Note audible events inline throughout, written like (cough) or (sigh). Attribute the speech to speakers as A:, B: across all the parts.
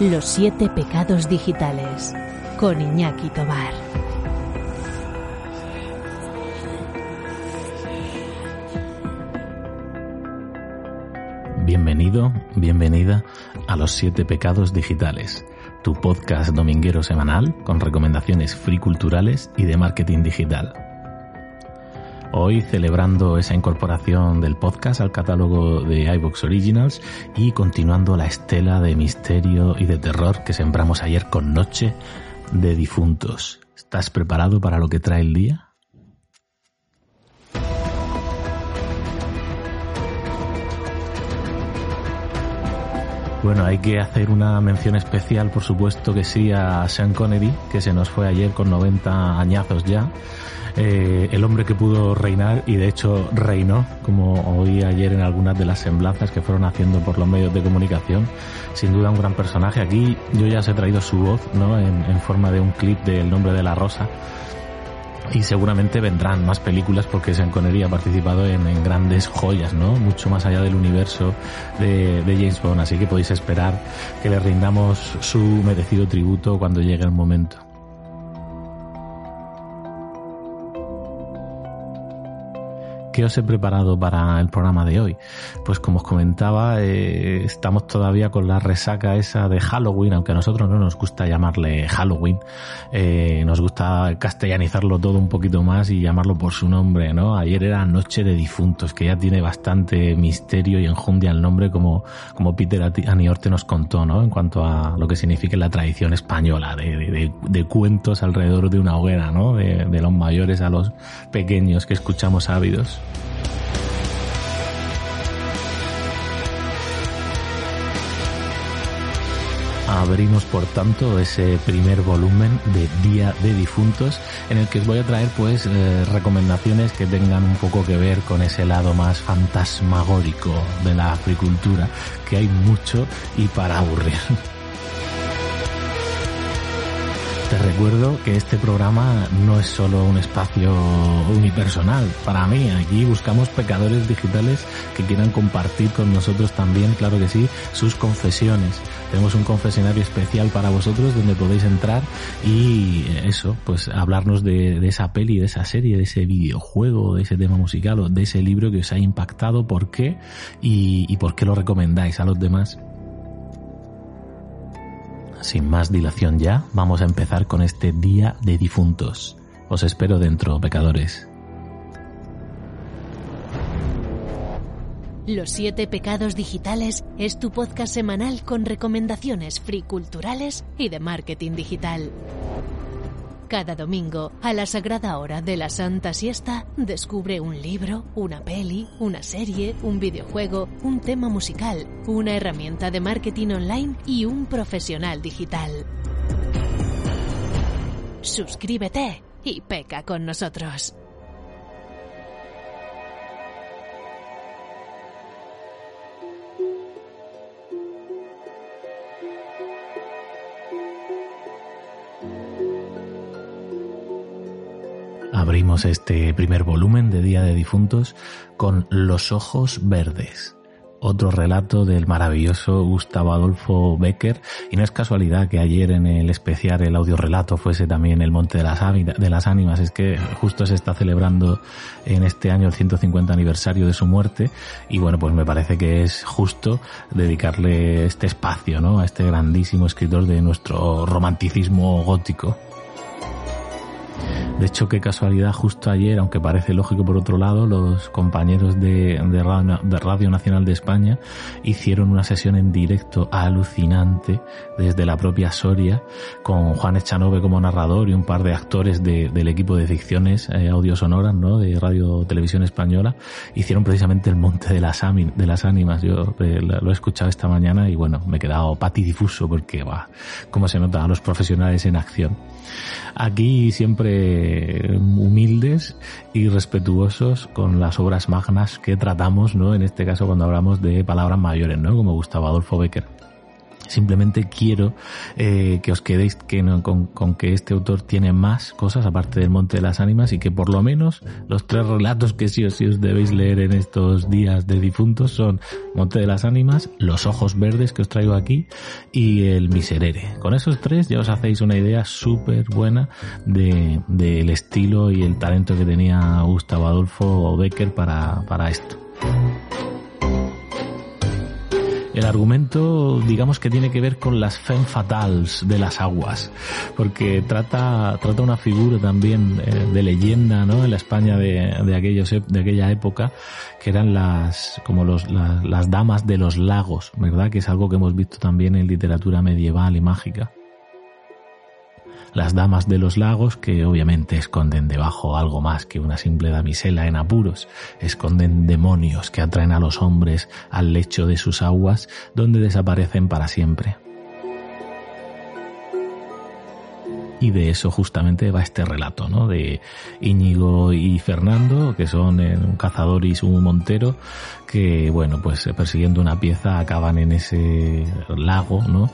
A: Los siete pecados digitales con Iñaki Tobar.
B: Bienvenido, bienvenida a Los siete pecados digitales, tu podcast dominguero semanal con recomendaciones free culturales y de marketing digital. Hoy celebrando esa incorporación del podcast al catálogo de iVoox Originals y continuando la estela de misterio y de terror que sembramos ayer con Noche de Difuntos. ¿Estás preparado para lo que trae el día? Bueno, hay que hacer una mención especial, por supuesto que sí, a Sean Connery, que se nos fue ayer con 90 añazos ya. Eh, el hombre que pudo reinar y de hecho reinó, como oí ayer en algunas de las semblanzas que fueron haciendo por los medios de comunicación. Sin duda un gran personaje. Aquí yo ya os he traído su voz, ¿no? En, forma de un clip del nombre de la rosa y seguramente vendrán más películas porque Sean Connery ha participado en, en, grandes joyas, ¿no? Mucho más allá del universo de, de, James Bond, así que podéis esperar que le rindamos su merecido tributo cuando llegue el momento. ¿Qué os he preparado para el programa de hoy? Pues como os comentaba, eh, estamos todavía con la resaca esa de Halloween, aunque a nosotros no nos gusta llamarle Halloween, eh, nos gusta castellanizarlo todo un poquito más y llamarlo por su nombre, ¿no? Ayer era Noche de Difuntos, que ya tiene bastante misterio y enjundia el nombre, como, como Peter Aniorte nos contó, ¿no? En cuanto a lo que significa la tradición española, de, de, de cuentos alrededor de una hoguera, ¿no? De, de los mayores a los pequeños que escuchamos ávidos. Abrimos por tanto ese primer volumen de Día de Difuntos en el que os voy a traer pues eh, recomendaciones que tengan un poco que ver con ese lado más fantasmagórico de la agricultura que hay mucho y para aburrir. (laughs) Te recuerdo que este programa no es solo un espacio unipersonal. Para mí, aquí buscamos pecadores digitales que quieran compartir con nosotros también, claro que sí, sus confesiones. Tenemos un confesionario especial para vosotros donde podéis entrar y eso, pues hablarnos de, esa peli, de esa serie, de ese videojuego, de ese tema musical o de ese libro que os ha impactado, por qué y por qué lo recomendáis a los demás sin más dilación ya, vamos a empezar con este Día de Difuntos. Os espero dentro, pecadores.
A: Los siete pecados digitales es tu podcast semanal con recomendaciones free culturales y de marketing digital. Cada domingo, a la sagrada hora de la Santa Siesta, descubre un libro, una peli, una serie, un videojuego, un tema musical, una herramienta de marketing online y un profesional digital. Suscríbete y peca con nosotros.
B: Abrimos este primer volumen de Día de Difuntos con Los Ojos Verdes, otro relato del maravilloso Gustavo Adolfo Becker, y no es casualidad que ayer en el especial el audio relato fuese también el Monte de las, de las Ánimas, es que justo se está celebrando en este año el 150 aniversario de su muerte, y bueno, pues me parece que es justo dedicarle este espacio, ¿no? A este grandísimo escritor de nuestro romanticismo gótico. De hecho, qué casualidad, justo ayer, aunque parece lógico por otro lado, los compañeros de, Radio, Nacional de España hicieron una sesión en directo alucinante desde la propia Soria, con Juan Echanove como narrador y un par de actores del equipo de ficciones eh, audiosonoras ¿no? de Radio Televisión Española. Hicieron precisamente el Monte de las, de las Ánimas. Yo eh, lo he escuchado esta mañana y bueno, me he quedado patidifuso porque, va, cómo se nota a los profesionales en acción. Aquí siempre humildes y respetuosos con las obras magnas que tratamos, ¿no? En este caso cuando hablamos de palabras mayores, ¿no? Como Gustavo Adolfo Becker. Simplemente quiero eh, que os quedéis que con, que este autor tiene más cosas aparte del Monte de las Ánimas y que por lo menos los tres relatos que sí o sí os debéis leer en estos días de difuntos son Monte de las Ánimas, Los Ojos Verdes que os traigo aquí y El Miserere. Con esos tres ya os hacéis una idea súper buena del de, estilo y el talento que tenía Gustavo Adolfo Becker para, para esto. El argumento, digamos que tiene que ver con las femme fatales de las aguas, porque trata, trata una figura también eh, de leyenda, ¿no? En la España de, de, aquellos, de aquella época, que eran las, como los, las, las damas de los lagos, ¿verdad? Que es algo que hemos visto también en literatura medieval y mágica las damas de los lagos, que obviamente esconden debajo algo más que una simple damisela en apuros, esconden demonios que atraen a los hombres al lecho de sus aguas, donde desaparecen para siempre. Y de eso justamente va este relato, ¿no? De Íñigo y Fernando, que son un cazador y un montero, que, bueno, pues persiguiendo una pieza acaban en ese lago, ¿no?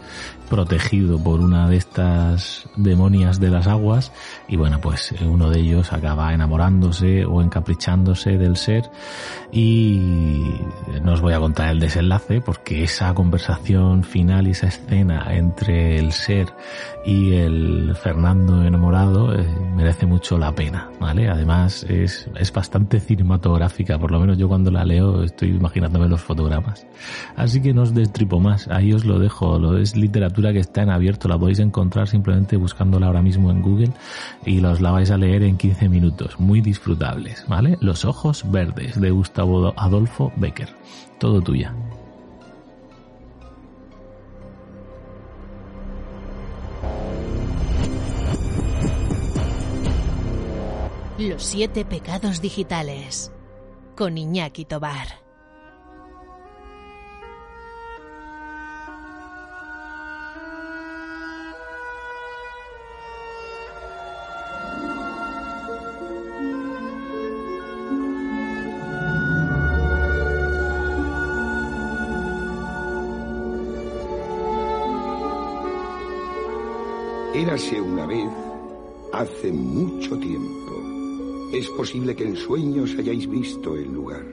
B: protegido por una de estas demonias de las aguas. Y bueno pues uno de ellos acaba enamorándose o encaprichándose del ser. Y no os voy a contar el desenlace porque esa conversación final y esa escena entre el ser y el Fernando enamorado eh, merece mucho la pena vale además es, es bastante cinematográfica por lo menos yo cuando la leo estoy imaginándome los fotogramas así que no os destripo más ahí os lo dejo es literatura que está en abierto, la podéis encontrar simplemente buscándola ahora mismo en Google y los la vais a leer en 15 minutos, muy disfrutables, ¿vale? Los ojos verdes de Gustavo Adolfo Becker. Todo tuya.
A: Los siete pecados digitales con Iñaki Tobar.
C: Érase una vez, hace mucho tiempo. Es posible que en sueños hayáis visto el lugar,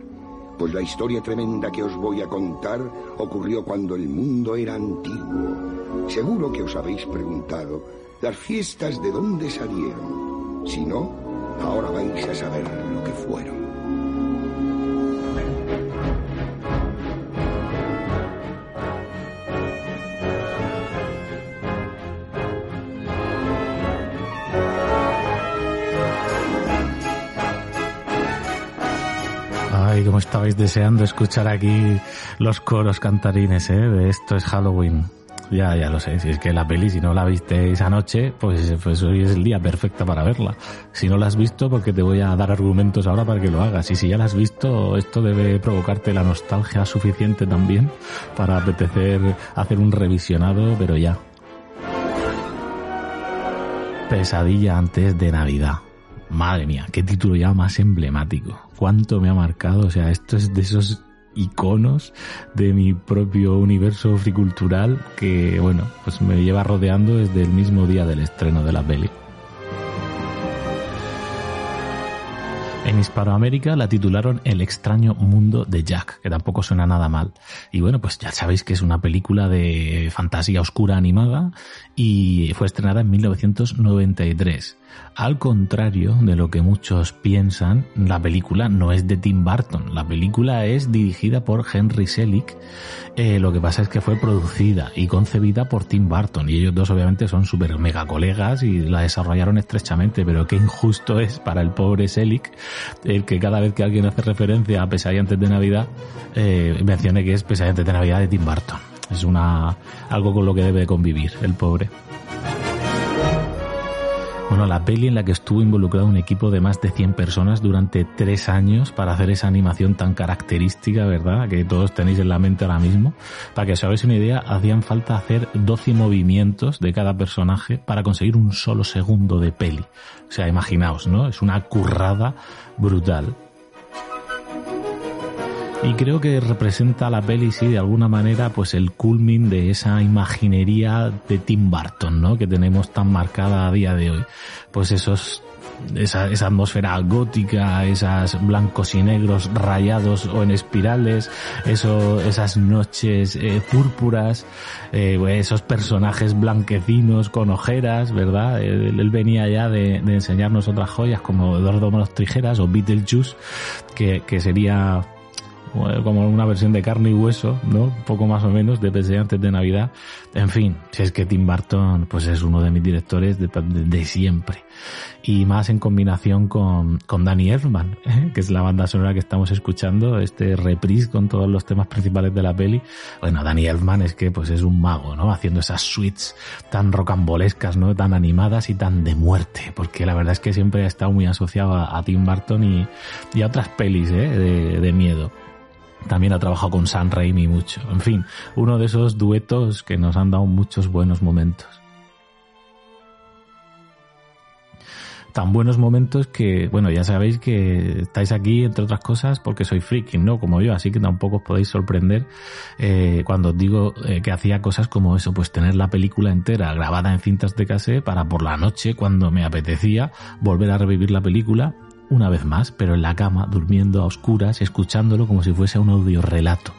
C: pues la historia tremenda que os voy a contar ocurrió cuando el mundo era antiguo. Seguro que os habéis preguntado, ¿las fiestas de dónde salieron? Si no, ahora vais a saber lo que fueron.
B: Estabais deseando escuchar aquí los coros cantarines, ¿eh? De esto es Halloween. Ya, ya lo sé. Si es que la peli, si no la visteis anoche, pues, pues hoy es el día perfecto para verla. Si no la has visto, porque te voy a dar argumentos ahora para que lo hagas. Y si ya la has visto, esto debe provocarte la nostalgia suficiente también para apetecer hacer un revisionado, pero ya. Pesadilla antes de Navidad. Madre mía, qué título ya más emblemático. Cuánto me ha marcado. O sea, esto es de esos iconos de mi propio universo fricultural que, bueno, pues me lleva rodeando desde el mismo día del estreno de la peli. En Hispanoamérica la titularon El extraño mundo de Jack, que tampoco suena nada mal. Y bueno, pues ya sabéis que es una película de fantasía oscura animada y fue estrenada en 1993. Al contrario de lo que muchos piensan, la película no es de Tim Burton. La película es dirigida por Henry Selick. Eh, lo que pasa es que fue producida y concebida por Tim Burton. Y ellos dos obviamente son súper mega colegas y la desarrollaron estrechamente. Pero qué injusto es para el pobre Selick el que cada vez que alguien hace referencia a Pesadilla antes de Navidad, eh, mencione que es Pesadilla antes de Navidad de Tim Burton. Es una algo con lo que debe convivir el pobre. Bueno, la peli en la que estuvo involucrado un equipo de más de 100 personas durante tres años para hacer esa animación tan característica, ¿verdad? Que todos tenéis en la mente ahora mismo. Para que os hagáis una idea, hacían falta hacer 12 movimientos de cada personaje para conseguir un solo segundo de peli. O sea, imaginaos, ¿no? Es una currada brutal. Y creo que representa la peli, sí, de alguna manera, pues el culmin de esa imaginería de Tim Burton, ¿no? Que tenemos tan marcada a día de hoy. Pues esos esa, esa atmósfera gótica, esas blancos y negros rayados o en espirales, eso, esas noches eh, púrpuras, eh, esos personajes blanquecinos con ojeras, ¿verdad? Él, venía ya de, de, enseñarnos otras joyas como Eduardo Manos Tijeras o Beetlejuice, que, que sería como una versión de carne y hueso, ¿no? Poco más o menos, de PC antes de Navidad. En fin, si es que Tim Burton, pues es uno de mis directores de, de, siempre. Y más en combinación con, con Danny Elfman, (laughs) ¿eh? que es la banda sonora que estamos escuchando, este reprise con todos los temas principales de la peli. Bueno, Danny Elfman es que pues es un mago, ¿no? Haciendo esas suites tan rocambolescas, ¿no? Tan animadas y tan de muerte, porque la verdad es que siempre ha estado muy asociado a, a Tim Burton y, y a otras pelis, ¿eh? De, de miedo. También ha trabajado con Sam Raimi mucho. En fin, uno de esos duetos que nos han dado muchos buenos momentos. tan buenos momentos que, bueno, ya sabéis que estáis aquí, entre otras cosas, porque soy friki, ¿no? Como yo, así que tampoco os podéis sorprender eh, cuando os digo eh, que hacía cosas como eso, pues tener la película entera grabada en cintas de cassette para por la noche, cuando me apetecía, volver a revivir la película una vez más, pero en la cama, durmiendo a oscuras, escuchándolo como si fuese un audio relato.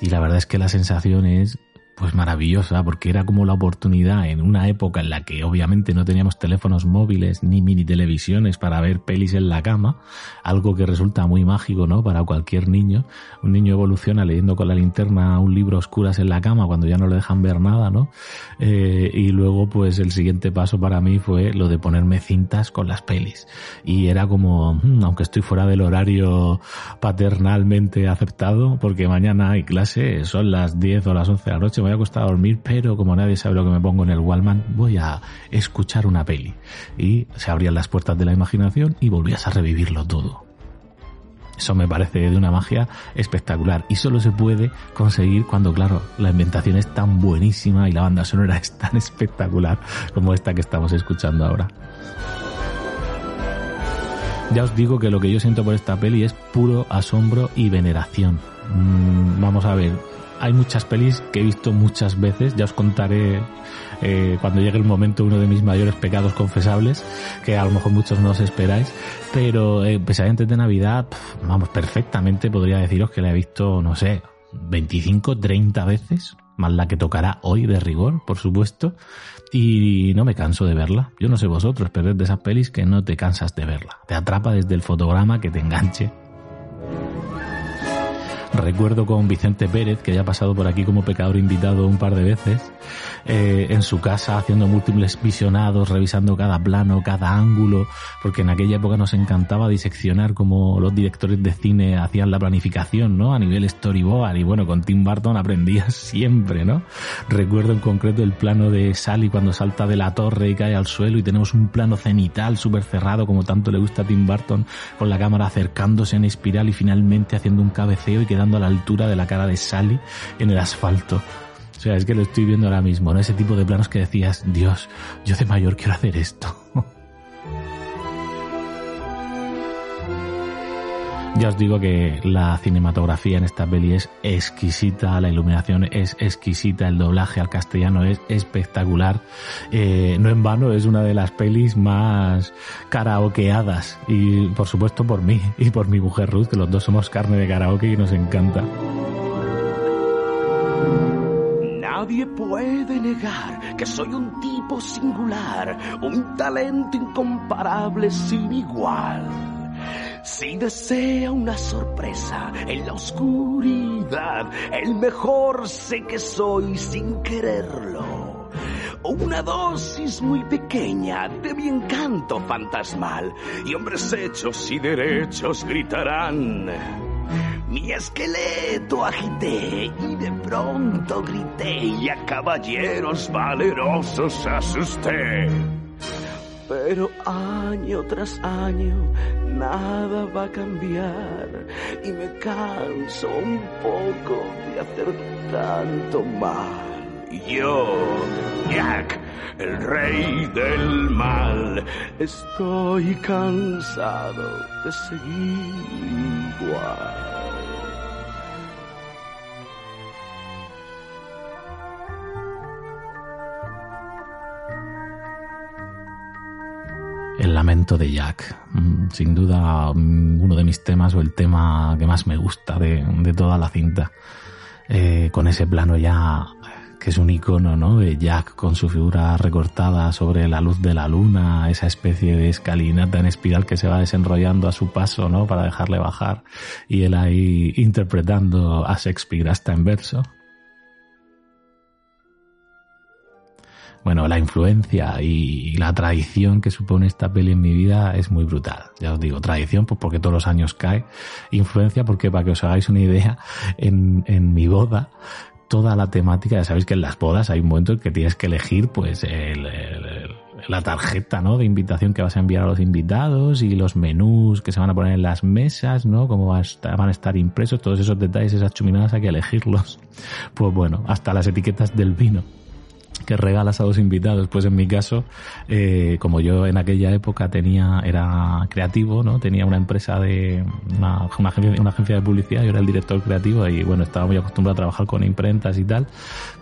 B: Y la verdad es que la sensación es pues maravillosa, porque era como la oportunidad en una época en la que obviamente no teníamos teléfonos móviles ni mini televisiones para ver pelis en la cama, algo que resulta muy mágico, ¿no? Para cualquier niño. Un niño evoluciona leyendo con la linterna un libro a oscuras en la cama cuando ya no le dejan ver nada, ¿no? Eh, y luego, pues el siguiente paso para mí fue lo de ponerme cintas con las pelis. Y era como, mmm, aunque estoy fuera del horario paternalmente aceptado, porque mañana hay clase, son las 10 o las 11 de la noche, voy a acostar a dormir, pero como nadie sabe lo que me pongo en el Wallman, voy a escuchar una peli. Y se abrían las puertas de la imaginación y volvías a revivirlo todo. Eso me parece de una magia espectacular y solo se puede conseguir cuando, claro, la inventación es tan buenísima y la banda sonora es tan espectacular como esta que estamos escuchando ahora. Ya os digo que lo que yo siento por esta peli es puro asombro y veneración. Mm, vamos a ver, hay muchas pelis que he visto muchas veces, ya os contaré eh, cuando llegue el momento uno de mis mayores pecados confesables, que a lo mejor muchos no os esperáis, pero eh, antes de Navidad, vamos, perfectamente podría deciros que la he visto, no sé, 25, 30 veces, más la que tocará hoy de rigor, por supuesto, y no me canso de verla. Yo no sé vosotros, pero es de esas pelis que no te cansas de verla. Te atrapa desde el fotograma que te enganche Recuerdo con Vicente Pérez, que ya ha pasado por aquí como pecador invitado un par de veces, eh, en su casa haciendo múltiples visionados, revisando cada plano, cada ángulo, porque en aquella época nos encantaba diseccionar como los directores de cine hacían la planificación, ¿no? A nivel storyboard, y bueno, con Tim Burton aprendías (laughs) siempre, ¿no? Recuerdo en concreto el plano de Sally cuando salta de la torre y cae al suelo y tenemos un plano cenital súper cerrado como tanto le gusta a Tim Burton, con la cámara acercándose en espiral y finalmente haciendo un cabeceo y quedando a la altura de la cara de Sally en el asfalto. O sea, es que lo estoy viendo ahora mismo, ¿no? Ese tipo de planos que decías, Dios, yo de mayor quiero hacer esto. (laughs) Ya os digo que la cinematografía en esta peli es exquisita, la iluminación es exquisita, el doblaje al castellano es espectacular. Eh, no en vano, es una de las pelis más karaokeadas y por supuesto por mí y por mi mujer Ruth, que los dos somos carne de karaoke y nos encanta.
D: Nadie puede negar que soy un tipo singular, un talento incomparable sin igual. Si desea una sorpresa en la oscuridad, el mejor sé que soy sin quererlo. Una dosis muy pequeña de mi encanto fantasmal y hombres hechos y derechos gritarán. Mi esqueleto agité y de pronto grité y a caballeros valerosos asusté. Pero año tras año nada va a cambiar y me canso un poco de hacer tanto mal. Yo, Jack, el rey del mal, estoy cansado de seguir igual.
B: El lamento de Jack. Mm, sin duda mm, uno de mis temas o el tema que más me gusta de, toda la cinta. Eh, con ese plano ya que es un icono, ¿no? De Jack con su figura recortada sobre la luz de la luna, esa especie de escalinata en espiral que se va desenrollando a su paso, ¿no? Para dejarle bajar y él ahí interpretando a Shakespeare hasta en verso. Bueno, la influencia y la tradición que supone esta peli en mi vida es muy brutal. Ya os digo, tradición pues porque todos los años cae, influencia porque para que os hagáis una idea, en, mi boda, toda la temática, ya sabéis que en las bodas hay un momento en que tienes que elegir pues el, la tarjeta, ¿no? De invitación que vas a enviar a los invitados y los menús que se van a poner en las mesas, ¿no? Cómo van a estar impresos, todos esos detalles, esas chuminadas hay que elegirlos. Pues bueno, hasta las etiquetas del vino que regalas a los invitados. Pues en mi caso, eh, como yo en aquella época tenía, era creativo, ¿no? Tenía una empresa de, una, agencia, una agencia de publicidad, yo era el director creativo y bueno, estaba muy acostumbrado a trabajar con imprentas y tal.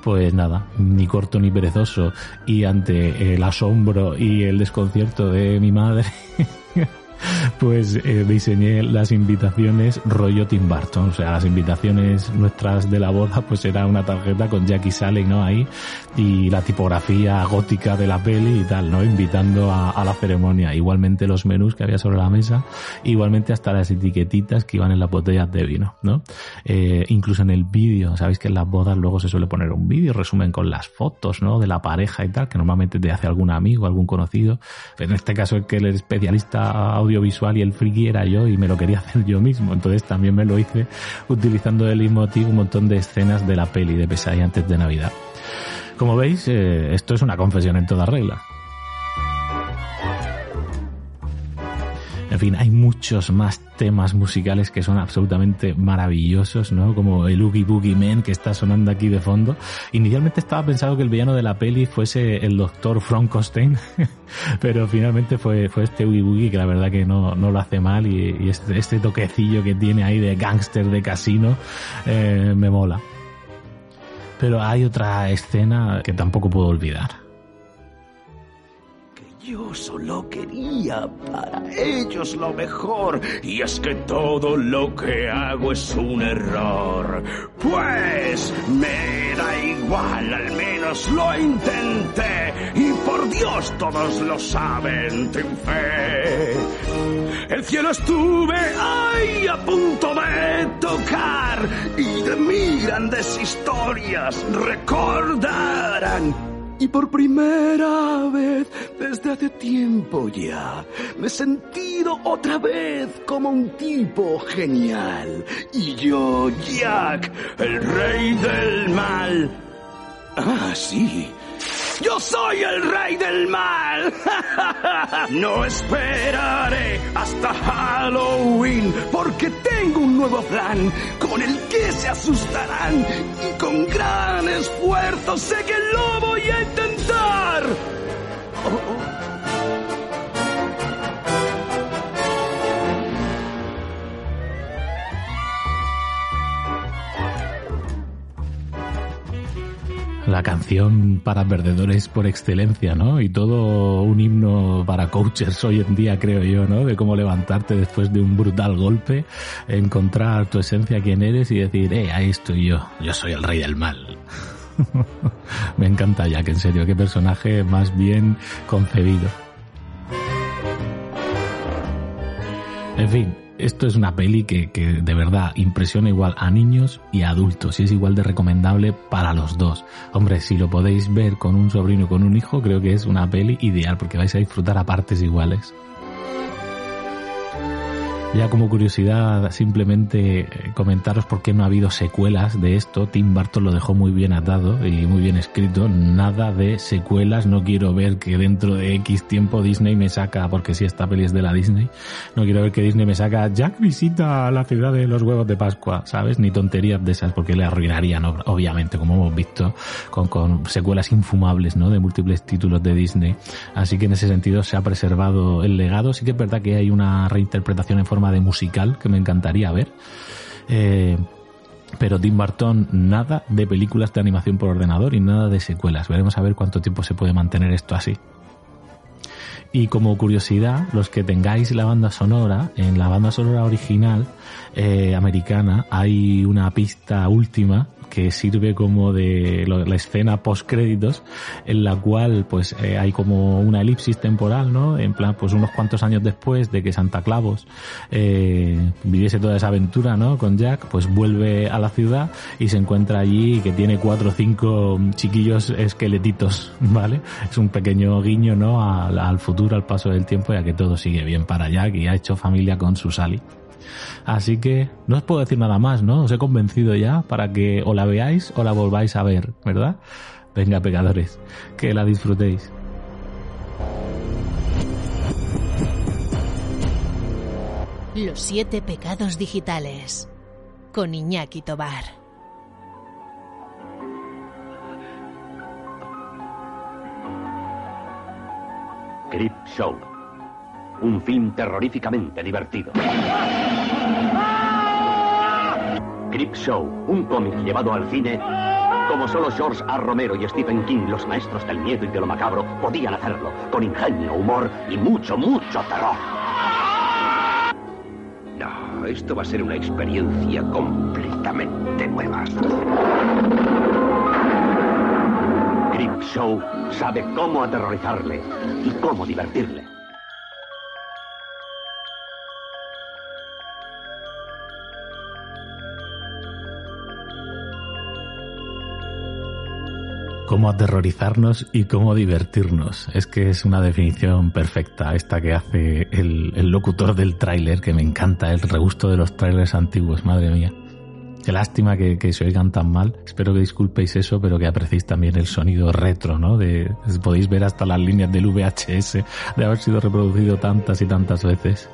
B: Pues nada, ni corto ni perezoso y ante el asombro y el desconcierto de mi madre, (laughs) (laughs) pues eh, diseñé las invitaciones rollo Tim Burton, o sea, las invitaciones nuestras de la boda, pues era una tarjeta con Jackie Sally, ¿no? Ahí, y la tipografía gótica de la peli y tal, ¿no? Invitando a, la ceremonia. Igualmente los menús que había sobre la mesa, igualmente hasta las etiquetitas que iban en las botellas de vino, ¿no? Eh, incluso en el vídeo, sabéis que en las bodas luego se suele poner un vídeo, resumen con las fotos, ¿no? De la pareja y tal, que normalmente te hace algún amigo, algún conocido. Pero en este caso es que el especialista audiovisual y el friki era yo y me lo quería (laughs) hacer yo mismo. Entonces también me lo hice utilizando el motivo un montón de escenas de la peli de Pesadilla antes de Navidad. Como veis, eh, esto es una confesión en toda regla. En fin, hay muchos más temas musicales que son absolutamente maravillosos, ¿no? Como el Oogie Boogie Man que está sonando aquí de fondo. Inicialmente estaba pensado que el villano de la peli fuese el doctor Frankenstein, (laughs) pero finalmente fue, fue este Oogie Boogie que la verdad que no, no lo hace mal y, este, este, toquecillo que tiene ahí de gángster de casino eh, me mola. Pero hay otra escena que tampoco puedo olvidar.
D: Yo solo quería para ellos lo mejor y es que todo lo que hago es un error. Pues me da igual, al menos lo intenté y por Dios todos lo saben, ten fe. El cielo estuve ahí a punto de tocar y de mí grandes historias recordarán y por primera vez desde hace tiempo ya me he sentido otra vez como un tipo genial. Y yo, Jack, el rey del mal. Ah, sí. Yo soy el rey del mal. (laughs) no esperaré hasta Halloween porque tengo un nuevo plan con el que se asustarán y con gran esfuerzo sé que lo voy a intentar. Oh, oh.
B: La canción para perdedores por excelencia, ¿no? Y todo un himno para coaches hoy en día, creo yo, ¿no? De cómo levantarte después de un brutal golpe, encontrar tu esencia, quién eres y decir, eh, ahí estoy yo, yo soy el rey del mal. (laughs) Me encanta Jack, en serio, qué personaje más bien concebido. En fin, esto es una peli que, que, de verdad impresiona igual a niños y a adultos y es igual de recomendable para los dos. Hombre, si lo podéis ver con un sobrino o con un hijo, creo que es una peli ideal porque vais a disfrutar a partes iguales. Ya como curiosidad, simplemente eh, comentaros por qué no ha habido secuelas de esto. Tim Burton lo dejó muy bien atado y muy bien escrito. Nada de secuelas. No quiero ver que dentro de X tiempo Disney me saca, porque si esta peli es de la Disney, no quiero ver que Disney me saca Jack visita la ciudad de los huevos de Pascua, ¿sabes? Ni tonterías de esas, porque le arruinarían, obviamente, como hemos visto, con, con secuelas infumables, ¿no? De múltiples títulos de Disney. Así que en ese sentido se ha preservado el legado. Sí que es verdad que hay una reinterpretación en forma de musical que me encantaría ver. Eh, pero Tim Burton nada de películas de animación por ordenador y nada de secuelas. Veremos a ver cuánto tiempo se puede mantener esto así. Y como curiosidad, los que tengáis la banda sonora, en la banda sonora original eh, americana hay una pista última que sirve como de la escena post créditos en la cual pues eh, hay como una elipsis temporal no en plan pues unos cuantos años después de que Santa Clavos eh, viviese toda esa aventura no con Jack pues vuelve a la ciudad y se encuentra allí que tiene cuatro o cinco chiquillos esqueletitos (laughs) vale es un pequeño guiño no al, al futuro al paso del tiempo ya que todo sigue bien para Jack y ha hecho familia con su Sally Así que no os puedo decir nada más, ¿no? Os he convencido ya para que o la veáis o la volváis a ver, ¿verdad? Venga, pecadores, que la disfrutéis.
A: Los siete pecados digitales con Iñaki Tobar.
E: Crip Show un film terroríficamente divertido. Creep Show, un cómic llevado al cine como solo George A. Romero y Stephen King, los maestros del miedo y de lo macabro, podían hacerlo, con ingenio, humor y mucho, mucho terror.
C: No, esto va a ser una experiencia completamente nueva.
E: Creep Show sabe cómo aterrorizarle y cómo divertirle.
B: Cómo aterrorizarnos y cómo divertirnos. Es que es una definición perfecta esta que hace el, locutor del tráiler, que me encanta, el regusto de los tráilers antiguos, madre mía. Qué lástima que, se oigan tan mal. Espero que disculpéis eso, pero que apreciéis también el sonido retro, ¿no? De, podéis ver hasta las líneas del VHS de haber sido reproducido tantas y tantas veces.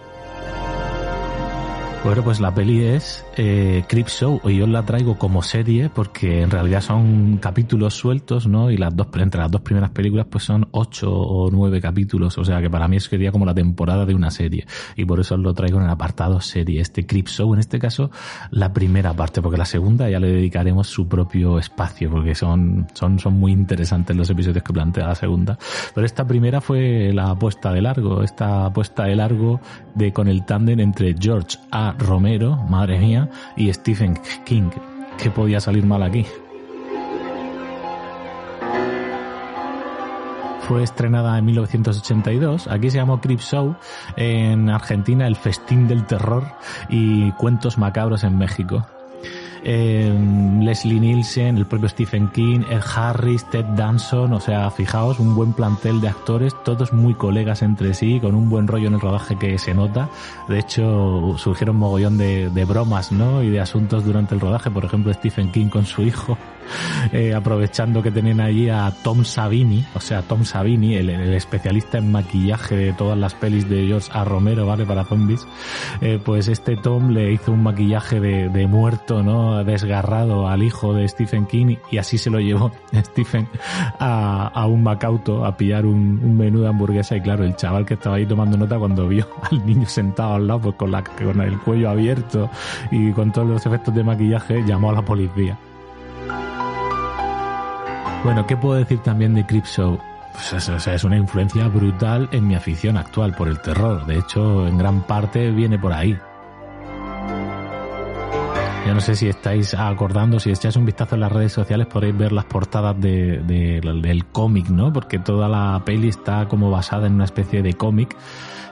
B: Bueno, pues la peli es eh, Crip Show y yo la traigo como serie porque en realidad son capítulos sueltos, ¿no? Y las dos entre las dos primeras películas pues son ocho o nueve capítulos, o sea que para mí sería como la temporada de una serie y por eso lo traigo en el apartado serie, este Crip Show, en este caso la primera parte, porque la segunda ya le dedicaremos su propio espacio porque son son son muy interesantes los episodios que plantea la segunda, pero esta primera fue la apuesta de largo, esta apuesta de largo de con el tándem entre George A. Romero, madre mía, y Stephen King. ¿Qué podía salir mal aquí? Fue estrenada en 1982. Aquí se llamó Crip Show. En Argentina, El Festín del Terror y Cuentos Macabros en México eh, Leslie Nielsen, el propio Stephen King, Ed Harris, Ted Danson, o sea, fijaos, un buen plantel de actores, todos muy colegas entre sí, con un buen rollo en el rodaje que se nota. De hecho, surgieron mogollón de, de bromas, ¿no? Y de asuntos durante el rodaje, por ejemplo, Stephen King con su hijo (laughs) eh, aprovechando que tenían allí a Tom Savini, o sea, Tom Savini, el, especialista en maquillaje de todas las pelis de George A. Romero, ¿vale? Para zombies, eh, pues este Tom le hizo un maquillaje de, muerto, ¿no? Desgarrado al hijo de Stephen King y así se lo llevó (laughs) Stephen a, un Macauto a pillar un, menú de hamburguesa y claro, el chaval que estaba ahí tomando nota cuando vio (laughs) al niño sentado al lado, pues con, la, con el cuello abierto y con todos los efectos de maquillaje, llamó a la policía. Bueno, ¿qué puedo decir también de Crip Show? Pues es, una influencia brutal en mi afición actual por el terror. De hecho, en gran parte viene por ahí. Yo no sé si estáis acordando, si echáis un vistazo en las redes sociales podéis ver las portadas de, del cómic, ¿no? Porque toda la peli está como basada en una especie de cómic.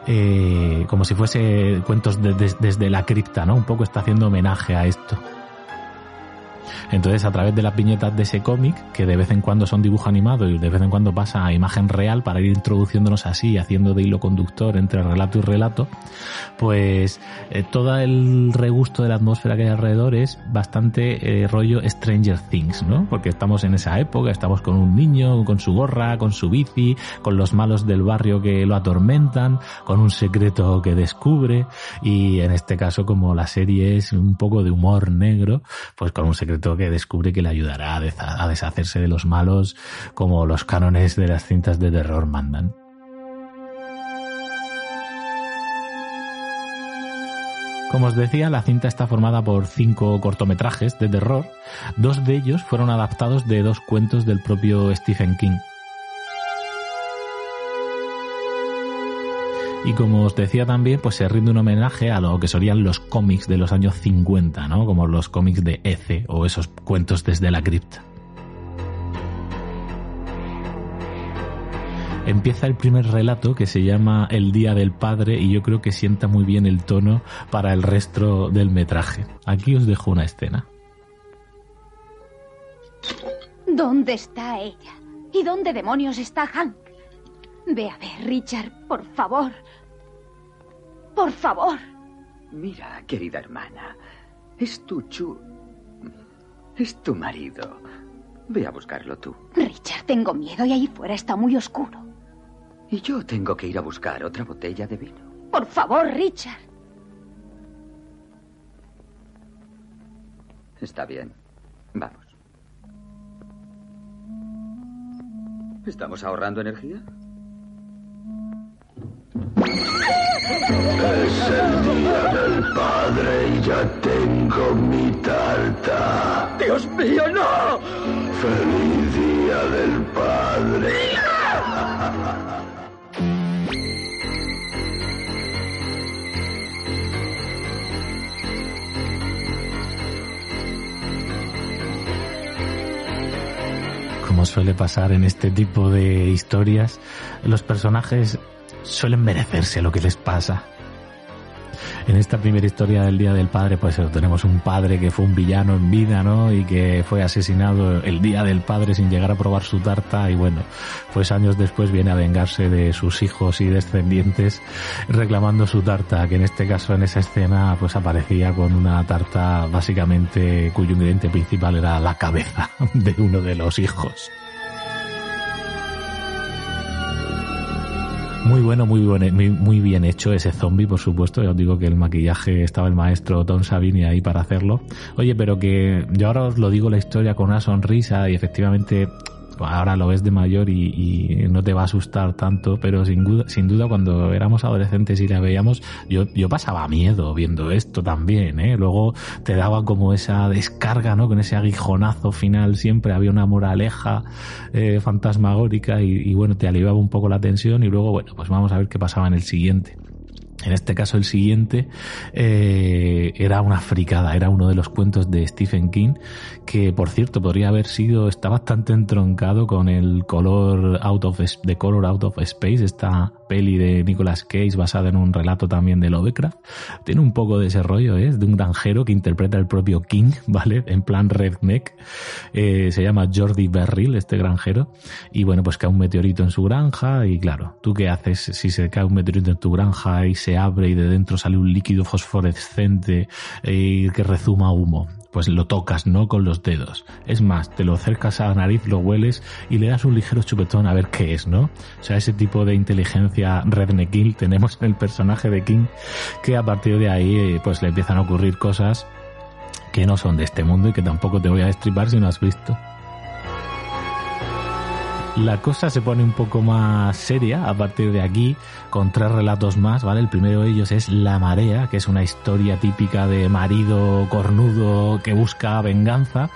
B: Eh, como si fuese cuentos desde la cripta, ¿no? Un poco está haciendo homenaje a esto. Entonces, a través de las viñetas de ese cómic, que de vez en cuando son dibujo animado y de vez en cuando pasa a imagen real para ir introduciéndonos así, haciendo de hilo conductor entre relato y relato, pues eh, todo el regusto de la atmósfera que hay alrededor es bastante eh, rollo Stranger Things, ¿no? Porque estamos en esa época, estamos con un niño, con su gorra, con su bici, con los malos del barrio que lo atormentan, con un secreto que descubre y en este caso como la serie es un poco de humor negro, pues con un secreto que descubre que le ayudará a deshacerse de los malos como los cánones de las cintas de terror mandan. Como os decía, la cinta está formada por cinco cortometrajes de terror. Dos de ellos fueron adaptados de dos cuentos del propio Stephen King. Y como os decía también, pues se rinde un homenaje a lo que serían los cómics de los años 50, ¿no? Como los cómics de Ece o esos cuentos desde la cripta. Empieza el primer relato que se llama El Día del Padre y yo creo que sienta muy bien el tono para el resto del metraje. Aquí os dejo una escena.
F: ¿Dónde está ella? ¿Y dónde demonios está Hank? Ve a ver, Richard, por favor. Por favor.
G: Mira, querida hermana, es tu chu... Es tu marido. Ve a buscarlo tú.
F: Richard, tengo miedo y ahí fuera está muy oscuro.
G: Y yo tengo que ir a buscar otra botella de vino.
F: Por favor, Richard.
G: Está bien. Vamos. ¿Estamos ahorrando energía?
C: Es el día del padre y ya tengo mi tarta.
G: ¡Dios mío, no!
C: ¡Feliz día del padre!
B: Como suele pasar en este tipo de historias, los personajes suelen merecerse lo que les pasa. En esta primera historia del Día del Padre, pues tenemos un padre que fue un villano en vida, ¿no? Y que fue asesinado el Día del Padre sin llegar a probar su tarta y bueno, pues años después viene a vengarse de sus hijos y descendientes reclamando su tarta, que en este caso en esa escena pues aparecía con una tarta básicamente cuyo ingrediente principal era la cabeza (laughs) de uno de los hijos. Muy bueno, muy, muy, bien hecho ese zombie, por supuesto. Ya os digo que el maquillaje estaba el maestro Tom Savini ahí para hacerlo. Oye, pero que yo ahora os lo digo la historia con una sonrisa y efectivamente ahora lo ves de mayor y, no te va a asustar tanto, pero sin duda, sin duda cuando éramos adolescentes y la veíamos, yo, yo pasaba miedo viendo esto también, ¿eh? Luego te daba como esa descarga, ¿no? Con ese aguijonazo final siempre había una moraleja eh, fantasmagórica y, y bueno, te aliviaba un poco la tensión y luego, bueno, pues vamos a ver qué pasaba en el siguiente. En este caso el siguiente eh, era una fricada, era uno de los cuentos de Stephen King, que por cierto podría haber sido, está bastante entroncado con el color out of, The Color Out of Space, esta peli de Nicolas Cage basada en un relato también de Lovecraft. Tiene un poco de ese rollo, ¿eh? de un granjero que interpreta el propio King, (laughs) ¿vale? En plan redneck. Eh, se llama Jordi Berril, este granjero. Y bueno, pues cae un meteorito en su granja y claro, ¿tú qué haces si se cae un meteorito en tu granja y se abre y de dentro sale un líquido fosforescente eh, que rezuma humo. Pues lo tocas, ¿no? Con los dedos. Es más, te lo acercas a la nariz, lo hueles y le das un ligero chupetón a ver qué es, ¿no? O sea, ese tipo de inteligencia redneckil tenemos en el personaje de King que a partir de ahí eh, pues le empiezan a ocurrir cosas que no son de este mundo y que tampoco te voy a destripar si no has visto. La cosa se pone un poco más seria a partir de aquí, con tres relatos más, ¿vale? El primero de ellos es La Marea, que es una historia típica de marido cornudo que busca venganza,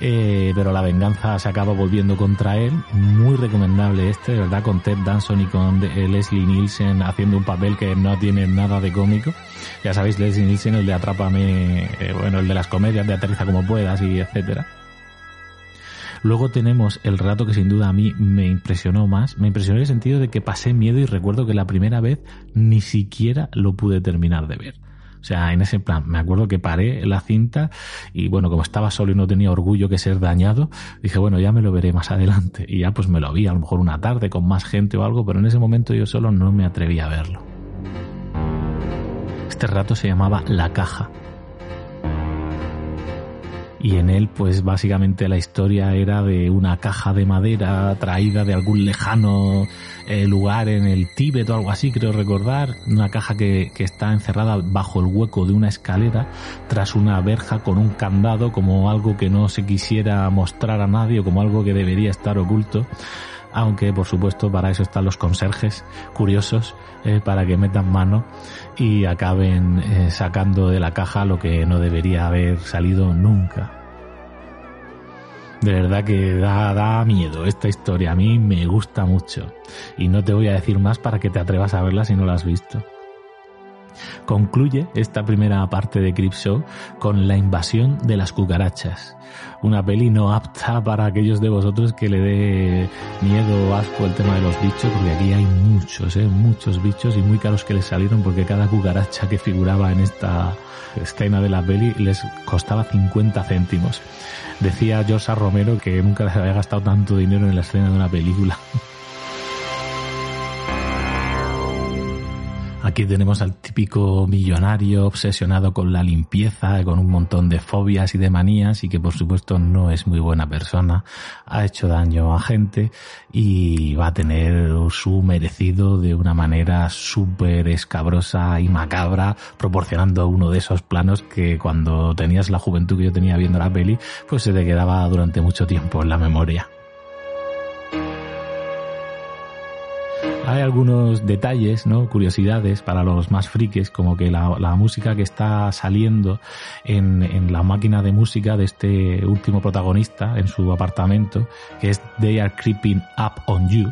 B: eh, pero la venganza se acaba volviendo contra él. Muy recomendable este, de verdad, con Ted Danson y con Leslie Nielsen haciendo un papel que no tiene nada de cómico. Ya sabéis, Leslie Nielsen, el de Atrápame, eh, bueno, el de las comedias de Aterriza como puedas y etcétera. Luego tenemos el rato que sin duda a mí me impresionó más. Me impresionó en el sentido de que pasé miedo y recuerdo que la primera vez ni siquiera lo pude terminar de ver. O sea, en ese plan, me acuerdo que paré la cinta y bueno, como estaba solo y no tenía orgullo que ser dañado, dije, bueno, ya me lo veré más (laughs) adelante. Y ya pues me lo vi, a lo mejor una tarde con más gente o algo, pero en ese momento yo solo no me atreví a verlo. Este rato se llamaba La Caja y en él pues básicamente la historia era de una caja de madera traída de algún lejano eh, lugar en el Tíbet o algo así, creo recordar, una caja que, que está encerrada bajo el hueco de una escalera tras una verja con un candado como algo que no se quisiera mostrar a nadie o como algo que debería estar oculto aunque por supuesto para eso están los conserjes curiosos eh, para que metan mano y acaben eh, sacando de la caja lo que no debería haber salido nunca. De verdad que da, da miedo esta historia, a mí me gusta mucho y no te voy a decir más para que te atrevas a verla si no la has visto. Concluye esta primera parte de Crip Show con la invasión de las cucarachas. Una peli no apta para aquellos de vosotros que le dé miedo o asco el tema de los bichos, porque aquí hay muchos, ¿eh? muchos bichos y muy caros que les salieron porque cada cucaracha que figuraba en esta escena de la peli les costaba 50 céntimos. Decía Josa Romero que nunca se había gastado tanto dinero en la escena de una película. (laughs) Aquí tenemos al típico millonario obsesionado con la limpieza, con un montón de fobias y de manías y que por supuesto no es muy buena persona, ha hecho daño a gente y va a tener su merecido de una manera súper escabrosa y macabra, proporcionando uno de esos planos que cuando tenías la juventud que yo tenía viendo la peli, pues se te quedaba durante mucho tiempo en la memoria. Hay algunos detalles, ¿no? Curiosidades para los más frikis, como que la, música que está saliendo en, la máquina de música de este último protagonista en su apartamento, que es They Are Creeping Up on You,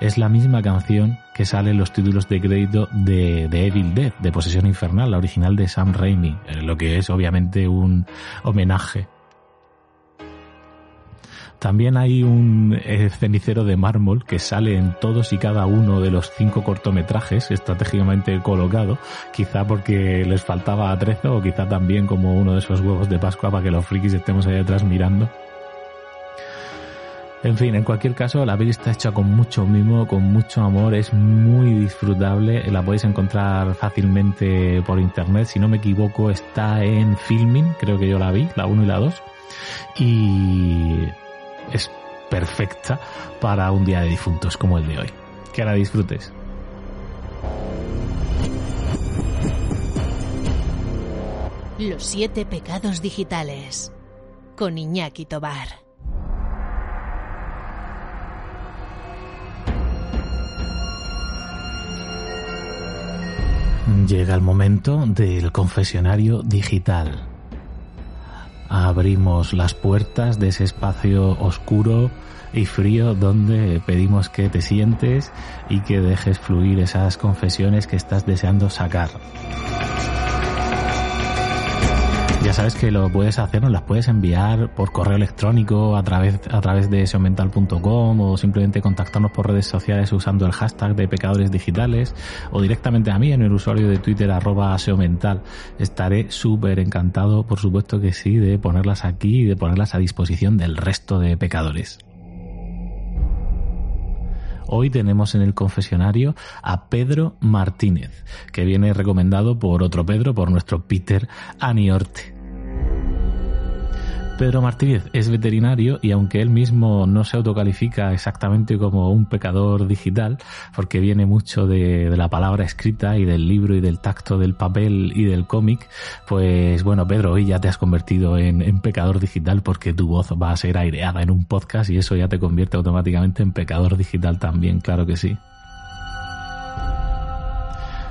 B: es la misma canción que sale en los títulos de crédito de, de Evil Dead, de Posesión Infernal, la original de Sam Raimi, eh, lo que es obviamente un homenaje también hay un eh, cenicero de mármol que sale en todos y cada uno de los cinco cortometrajes estratégicamente colocado, quizá porque les faltaba atrezo o quizá también como uno de esos huevos de Pascua para que los frikis estemos ahí detrás mirando. En fin, en cualquier caso, la peli está hecha con mucho mimo, con mucho amor, es muy disfrutable, la podéis encontrar fácilmente por internet, si no me equivoco está en Filming, creo que yo la vi, la 1 y la 2, y es perfecta para un día de difuntos como el de hoy. Que la disfrutes.
A: Los siete pecados digitales con Iñaki Tobar.
B: Llega el momento del confesionario digital abrimos las puertas de ese espacio oscuro y frío donde pedimos que te sientes y que dejes fluir esas confesiones que estás deseando sacar. Ya sabes que lo puedes hacer, nos las puedes enviar por correo electrónico a través, a través de seomental.com o simplemente contactarnos por redes sociales usando el hashtag de pecadores digitales o directamente a mí en el usuario de Twitter arroba seomental. Estaré súper encantado, por supuesto que sí, de ponerlas aquí y de ponerlas a disposición del resto de pecadores. Hoy tenemos en el confesionario a Pedro Martínez, que viene recomendado por otro Pedro, por nuestro Peter Aniorte. Pedro Martínez es veterinario y aunque él mismo no se autocalifica exactamente como un pecador digital, porque viene mucho de, la palabra escrita y del libro y del tacto del papel y del cómic, pues bueno, Pedro, hoy ya te has convertido en, en pecador digital porque tu voz va a ser aireada en un podcast y eso ya te convierte automáticamente en pecador digital también, claro que sí.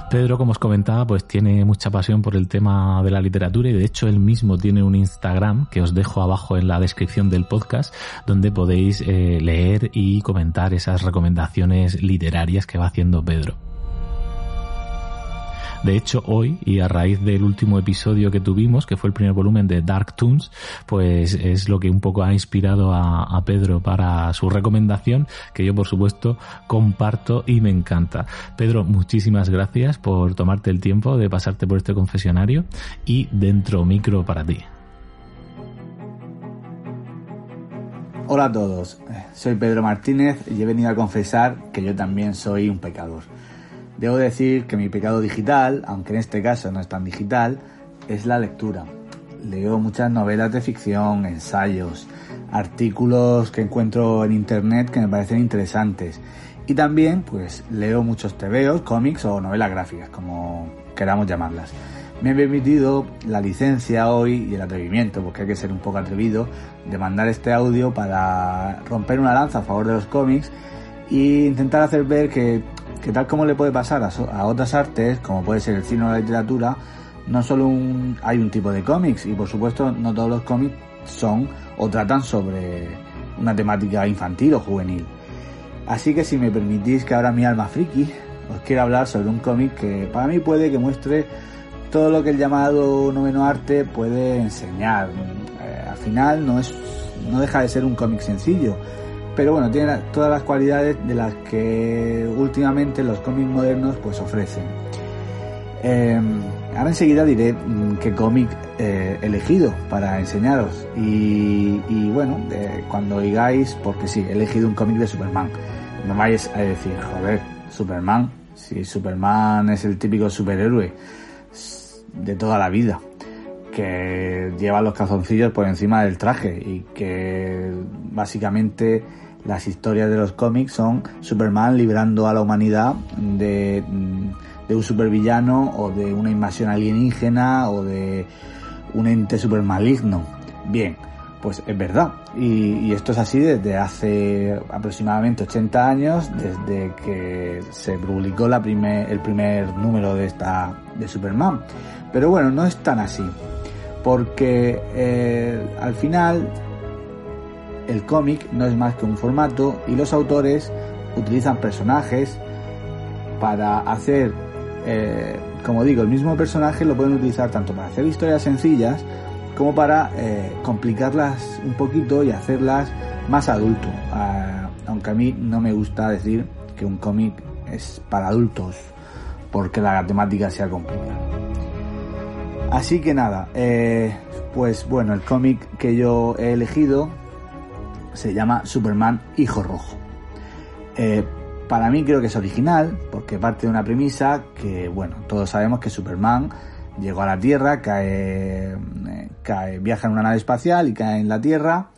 B: Pedro, como os comentaba, pues tiene mucha pasión por el tema de la literatura y de hecho él mismo tiene un Instagram que os dejo abajo en la descripción del podcast donde podéis eh, leer y comentar esas recomendaciones literarias que va haciendo Pedro. De hecho, hoy, y a raíz del último episodio que tuvimos, que fue el primer volumen de Dark Toons, pues es lo que un poco ha inspirado a, Pedro para su recomendación, que yo por supuesto comparto y me encanta. Pedro, muchísimas gracias por tomarte el tiempo de pasarte por este confesionario y dentro micro para ti.
H: Hola a todos, soy Pedro Martínez y he venido a confesar que yo también soy un pecador. Debo decir que mi pecado digital, aunque en este caso no es tan digital, es la lectura. Leo muchas novelas de ficción, ensayos, artículos que encuentro en internet que me parecen interesantes. Y también, pues, leo muchos tebeos, cómics o novelas gráficas, como queramos llamarlas. Me he permitido la licencia hoy y el atrevimiento, porque hay que ser un poco atrevido, de mandar este audio para romper una lanza a favor de los cómics e intentar hacer ver que que tal como le puede pasar a, otras artes, como puede ser el cine o la literatura, no solo hay un tipo de cómics y por supuesto no todos los cómics son o tratan sobre una temática infantil o juvenil. Así que si me permitís que ahora mi alma friki os quiero hablar sobre un cómic que para mí puede que muestre todo lo que el llamado noveno arte puede enseñar. Eh, al final no es no deja de ser un cómic sencillo, pero bueno, tiene todas las cualidades de las que últimamente los cómics modernos pues ofrecen. Em, ahora enseguida diré mm, qué cómic he elegido para enseñaros y, bueno, cuando oigáis, porque sí, he elegido un cómic de Superman, no vais a decir, joder, Superman, si Superman es el típico superhéroe de toda la vida que lleva los calzoncillos por encima del traje y que básicamente las historias de los cómics son Superman librando a la humanidad de, un supervillano o de una invasión alienígena o de un ente super maligno. Bien, pues es verdad. Y, esto es así desde hace aproximadamente 80 años, desde que se publicó la primer, el primer número de esta de Superman. Pero bueno, no es tan así. Porque eh, al final el cómic no es más que un formato y los autores utilizan personajes para hacer, eh, como digo, el mismo personaje lo pueden utilizar tanto para hacer historias sencillas como para eh, complicarlas un poquito y hacerlas más adulto. Ah, aunque a mí no me gusta decir que un cómic es para adultos porque la temática sea complicada. Así que nada, eh, pues bueno, el cómic que yo he elegido se llama Superman Hijo Rojo. Eh, para mí creo que es original porque parte de una premisa que, bueno, todos sabemos que Superman llegó a la Tierra, cae, eh, cae, viaja en una nave espacial y cae en la Tierra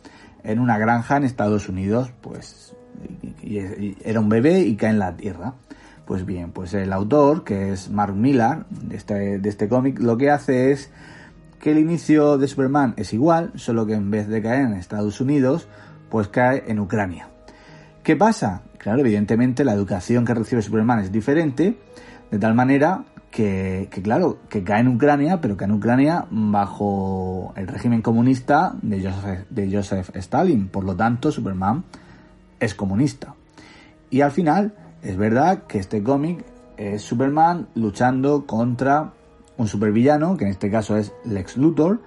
H: en una granja en Estados Unidos, pues era un bebé y cae en la Tierra. Pues bien, pues el autor, que es Mark Millar, de este, de este cómic, lo que hace es que el inicio de Superman es igual, solo que en vez de caer en Estados Unidos, pues cae en Ucrania. ¿Qué pasa? Claro, evidentemente la educación que recibe Superman es diferente, de tal manera que, claro, que cae en Ucrania, pero cae en Ucrania bajo el régimen comunista de Joseph, de Joseph Stalin. Por lo tanto, Superman es comunista. Y al final, es verdad que este cómic es Superman luchando contra un supervillano, que en este caso es Lex Luthor,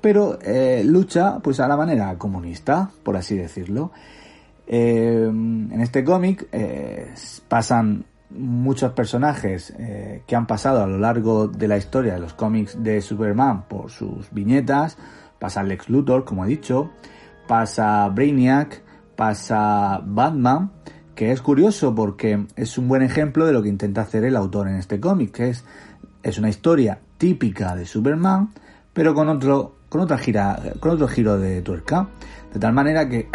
H: pero eh, lucha pues a la manera comunista, por así decirlo. Eh, en este cómic eh, pasan muchos personajes que han pasado a lo largo de la historia de los cómics de Superman por sus viñetas. Pasa Lex Luthor, como he dicho, pasa Brainiac, pasa Batman, que es curioso porque es un buen ejemplo de lo que intenta hacer el autor en este cómic, es, es una historia típica de Superman, pero con otro, con otra gira, con otro giro de tuerca. De tal manera que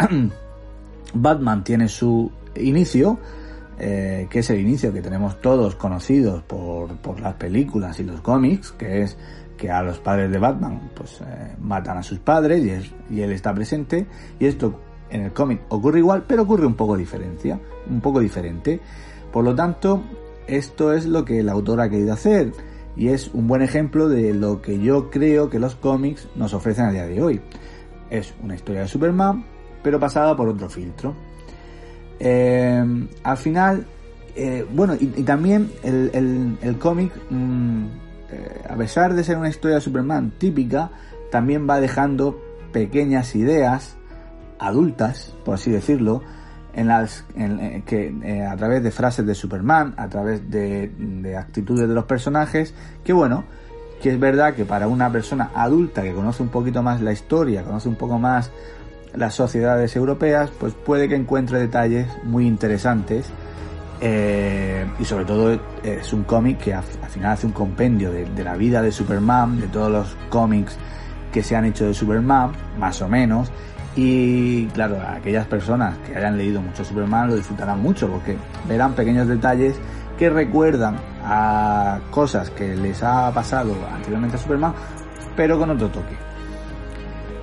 H: (clears throat) Batman tiene su inicio, eh, que es el inicio que tenemos todos conocidos por, por, las películas y los cómics, que es que a los padres de Batman pues eh, matan a sus padres y, y, él está presente. Y esto en el cómic ocurre igual pero ocurre un poco diferencia un poco diferente. Por lo tanto esto es lo que el autor ha querido hacer y es un buen ejemplo de lo que yo creo que los cómics nos ofrecen a día de hoy. Es una historia de Superman pero pasada por otro filtro. Eh, al final eh, bueno y, también el, cómic mmm, eh, a pesar de ser una historia de Superman típica, también va dejando pequeñas ideas adultas, por así decirlo, en las en, en, que eh, a través de frases de Superman, a través de, de, actitudes de los personajes, que bueno, que es verdad que para una persona adulta que conoce un poquito más la historia, conoce un poco más las sociedades europeas, pues puede que encuentre detalles muy interesantes eh, y sobre todo eh, es un cómic que al final hace un compendio de, la vida de Superman, de todos los cómics que se han hecho de Superman, más o menos. Y claro, aquellas personas que hayan leído mucho Superman lo disfrutarán mucho porque verán pequeños detalles que recuerdan a cosas que les ha pasado anteriormente a Superman, pero con otro toque.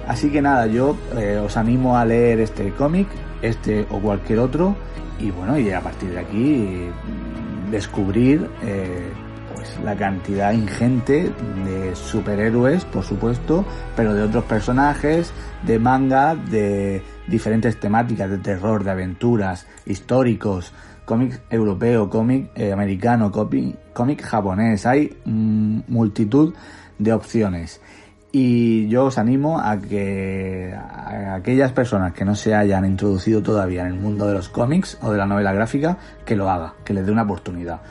H: Así que nada, yo eh, os animo a leer este cómic, este o cualquier otro y bueno, y a partir de aquí descubrir eh, la cantidad ingente de superhéroes, por supuesto, pero de otros personajes, de manga, de diferentes temáticas de terror, de aventuras, históricos, cómic europeo, cómic eh, americano, cómic, japonés. Hay mm, multitud de opciones y yo os animo a que aquellas personas que no se hayan introducido todavía en el mundo de los cómics o de la novela gráfica, que lo haga, que les dé una oportunidad,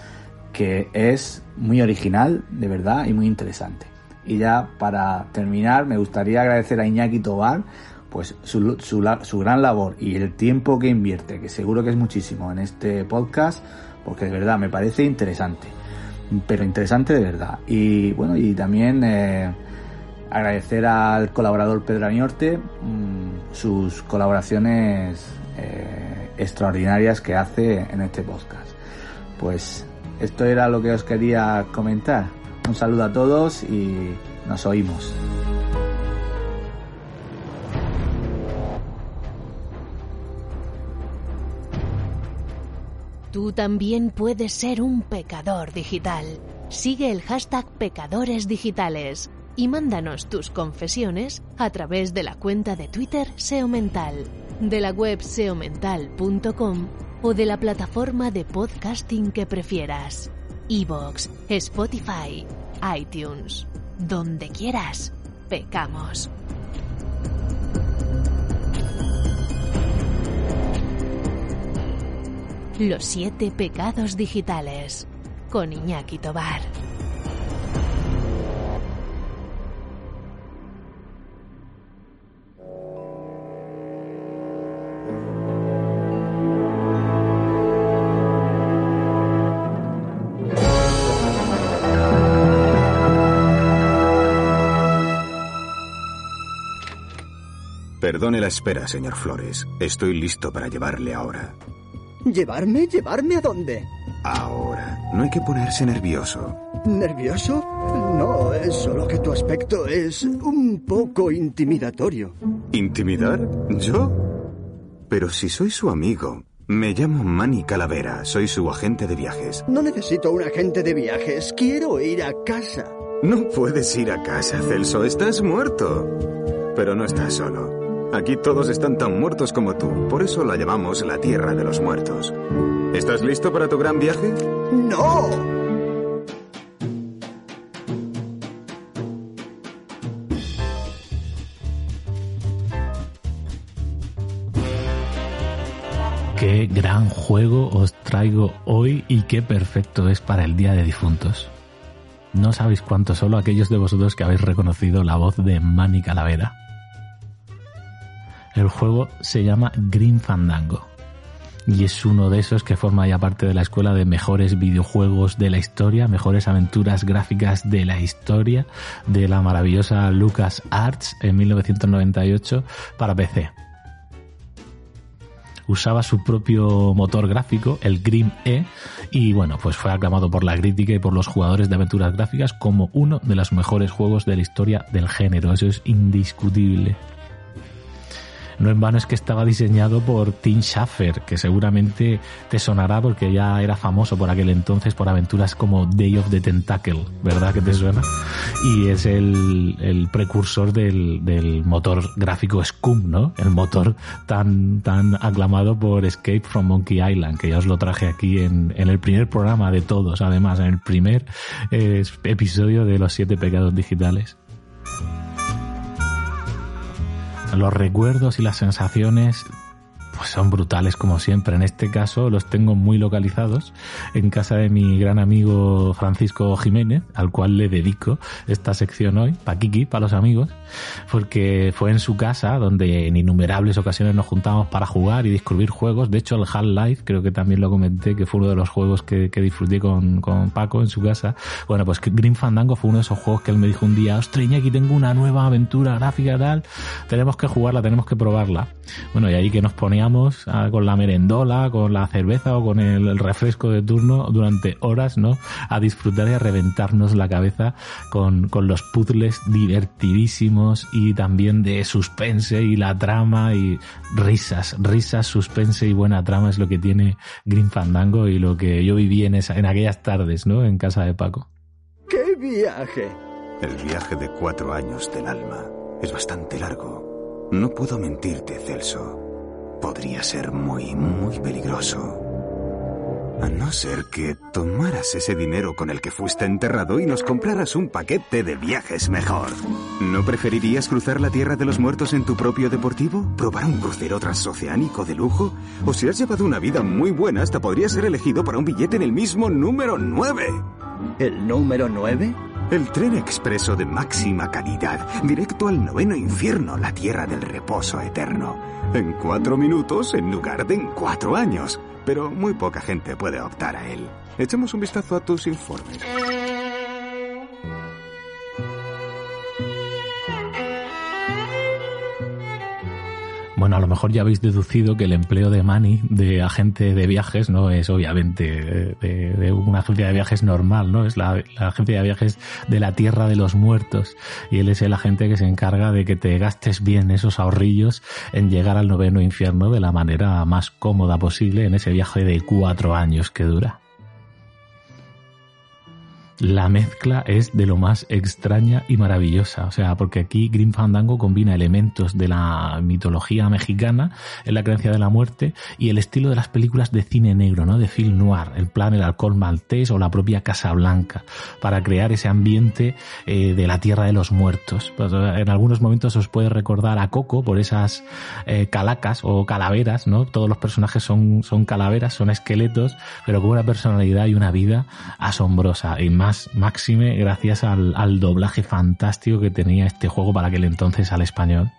H: que es muy original, de verdad, y muy interesante. Y ya para terminar, me gustaría agradecer a Iñaki Tobar pues su, su, gran labor y el tiempo que invierte, que seguro que es muchísimo en este podcast, porque de verdad me parece interesante, pero interesante de verdad. Y bueno, y también... Eh, agradecer al colaborador Pedro Aniorte mmm, sus colaboraciones eh, extraordinarias que hace en este podcast. Pues esto era lo que os quería comentar. Un saludo a todos y nos oímos.
A: Tú también puedes ser un pecador digital. Sigue el hashtag Pecadores Digitales y mándanos tus confesiones a través de la cuenta de Twitter SEO Mental, de la web seomental.com o de la plataforma de podcasting que prefieras. Evox, Spotify, iTunes, donde quieras, pecamos. Los siete pecados digitales con Iñaki Tobar.
I: Perdone la espera, señor Flores. Estoy listo para llevarle ahora.
J: ¿Llevarme? ¿Llevarme a dónde?
I: Ahora. No hay que ponerse nervioso.
J: ¿Nervioso? No, es solo que tu aspecto es un poco intimidatorio.
I: ¿Intimidar? ¿Yo? Pero si soy su amigo. Me llamo Manny Calavera. Soy su agente de viajes.
J: No necesito un agente de viajes. Quiero ir a casa.
I: No puedes ir a casa, Celso. Estás muerto. Pero no estás solo. Aquí todos están tan muertos como tú, por eso la llamamos la Tierra de los Muertos. ¿Estás listo para tu gran viaje?
J: ¡No!
B: Qué gran juego os traigo hoy y qué perfecto es para el Día de Difuntos. No sabéis cuánto solo aquellos de vosotros que habéis reconocido la voz de Manny Calavera. El juego se llama Green Fandango. y es uno de esos que forma ya parte de la escuela de mejores videojuegos de la historia, mejores aventuras gráficas de la historia de la maravillosa Lucas Arts en 1998 para PC usaba su propio motor gráfico, el Grim E, y bueno, pues fue aclamado por la crítica y por los jugadores de aventuras gráficas como uno de los mejores juegos de la historia del género. Eso es indiscutible. No en vano es que estaba diseñado por Tim Schafer, que seguramente te sonará porque ya era famoso por aquel entonces por aventuras como Day of the Tentacle, ¿verdad que te suena? Y es el, precursor del, motor gráfico Scum, ¿no? El motor tan, aclamado por Escape from Monkey Island, que ya os lo traje aquí en, el primer programa de todos, además, en el primer eh, episodio de los siete pecados digitales los recuerdos y las sensaciones pues son brutales como siempre. En este caso los tengo muy localizados en casa de mi gran amigo Francisco Jiménez, al cual le dedico esta sección hoy, pa' Kiki, para los amigos, porque fue en su casa donde en innumerables ocasiones nos juntamos para jugar y descubrir juegos. De hecho, el Half-Life, creo que también lo comenté, que fue uno de los juegos que, disfruté con, con, Paco en su casa. Bueno, pues Green Fandango fue uno de esos juegos que él me dijo un día, ostras, aquí tengo una nueva aventura gráfica tal, tenemos que jugarla, tenemos que probarla. Bueno, y ahí que nos poníamos con la merendola, con la cerveza o con el, refresco de turno durante horas, ¿no? A disfrutar y a reventarnos la cabeza con, con los puzzles divertidísimos y también de suspense y la trama y risas, risas, suspense y buena trama es lo que tiene Green Fandango y lo que yo viví en, esa, en aquellas tardes, ¿no? En casa de Paco.
J: ¡Qué viaje!
I: El viaje de cuatro años del alma es bastante largo. No puedo mentirte, Celso podría ser muy, muy peligroso. A no ser que tomaras ese dinero con el que fuiste enterrado y nos compraras un paquete de viajes mejor. ¿No preferirías cruzar la Tierra de los Muertos en tu propio deportivo? ¿Probar un crucero transoceánico de lujo? O si has llevado una vida muy buena, hasta podrías ser elegido para un billete en el mismo número 9.
J: ¿El número 9?
I: El tren expreso de máxima calidad, directo al noveno infierno, la tierra del reposo eterno. En cuatro minutos en lugar de en cuatro años. Pero muy poca gente puede optar a él. Echemos un vistazo a tus informes.
B: Bueno, a lo mejor ya habéis deducido que el empleo de Manny de agente de viajes no es obviamente de, una agencia de viajes normal, ¿no? Es la, agencia de viajes de la tierra de los muertos. Y él es el agente que se encarga de que te gastes bien esos ahorrillos en llegar al noveno infierno de la manera más cómoda posible en ese viaje de cuatro años que dura la mezcla es de lo más extraña y maravillosa. O sea, porque aquí Green Fandango combina elementos de la mitología mexicana, en la creencia de la muerte, y el estilo de las películas de cine negro, ¿no? De film noir, el plan El Alcohol Maltés o la propia Casa Blanca, para crear ese ambiente eh, de la tierra de los muertos. Pues, en algunos momentos os puede recordar a Coco por esas eh, calacas o calaveras, ¿no? Todos los personajes son, son calaveras, son esqueletos, pero con una personalidad y una vida asombrosa. Y más máxime gracias al, al doblaje fantástico que tenía este juego para aquel entonces al español.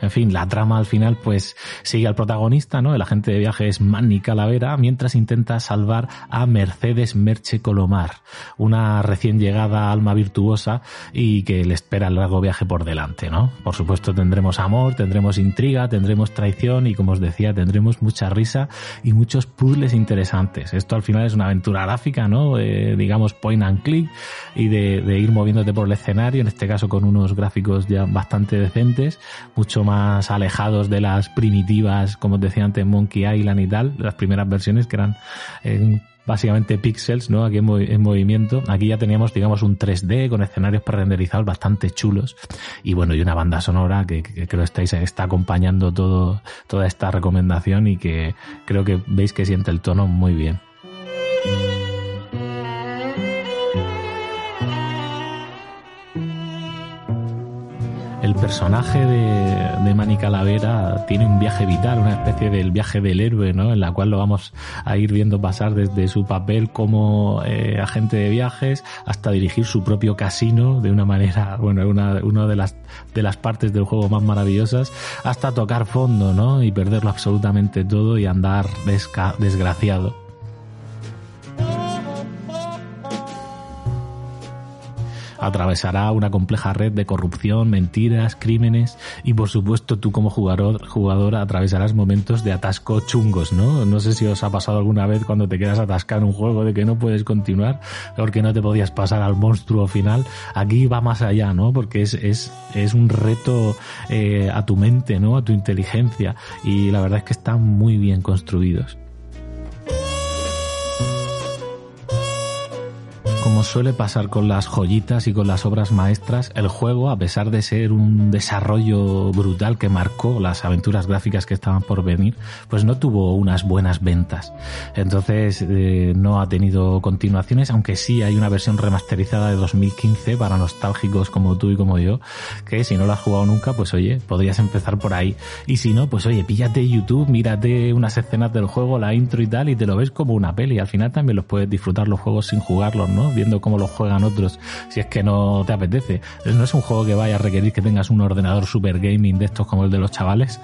B: En fin, la trama al final pues sigue al protagonista, ¿no? El agente de viaje es Manny Calavera, mientras intenta salvar a Mercedes Merche Colomar, una recién llegada alma virtuosa y que le espera el largo viaje por delante, ¿no? Por supuesto tendremos amor, tendremos intriga, tendremos traición y como os decía, tendremos mucha risa y muchos puzzles interesantes. Esto al final es una aventura gráfica, ¿no? Eh, digamos point and click y de, de ir moviéndote por el escenario, en este caso con unos gráficos ya bastante decentes, mucho más alejados de las primitivas, como os decía antes, Monkey Island y tal, las primeras versiones que eran eh, básicamente píxeles, ¿no? Aquí en, movimiento. Aquí ya teníamos, digamos, un 3D con escenarios pre-renderizados bastante chulos. Y bueno, y una banda sonora que, creo estáis, está acompañando todo, toda esta recomendación y que creo que veis que siente el tono muy bien. El personaje de, de Manny Calavera tiene un viaje vital, una especie del viaje del héroe, ¿no? En la cual lo vamos a ir viendo pasar desde su papel como eh, agente de viajes hasta dirigir su propio casino de una manera, (laughs) bueno, una, una de las de las partes del juego más maravillosas, hasta tocar fondo, ¿no? Y perderlo absolutamente todo y andar desgraciado. Atravesará una compleja red de corrupción, mentiras, crímenes y por supuesto tú como jugador, jugadora atravesarás momentos de atasco chungos, ¿no? No sé si os ha pasado alguna vez cuando te quedas atascado en un juego de que no puedes continuar porque no te podías pasar al monstruo final. Aquí va más allá, ¿no? Porque es, es, es un reto eh, a tu mente, ¿no? A tu inteligencia y la verdad es que están muy bien construidos. Como suele pasar con las joyitas y con las obras maestras, el juego, a pesar de ser un desarrollo brutal que marcó las aventuras gráficas que estaban por venir, pues no tuvo unas buenas ventas. Entonces eh, no ha tenido continuaciones, aunque sí hay una versión remasterizada de 2015 para nostálgicos como tú y como yo, que si no lo has jugado nunca, pues oye, podrías empezar por ahí. Y si no, pues oye, píllate YouTube, mírate unas escenas del juego, la intro y tal, y te lo ves como una peli. Al final también los puedes disfrutar los juegos sin jugarlos, ¿no? Viendo cómo lo juegan otros, si es que no te apetece. No es un juego que vaya a requerir que tengas un ordenador super gaming de estos como el de los chavales.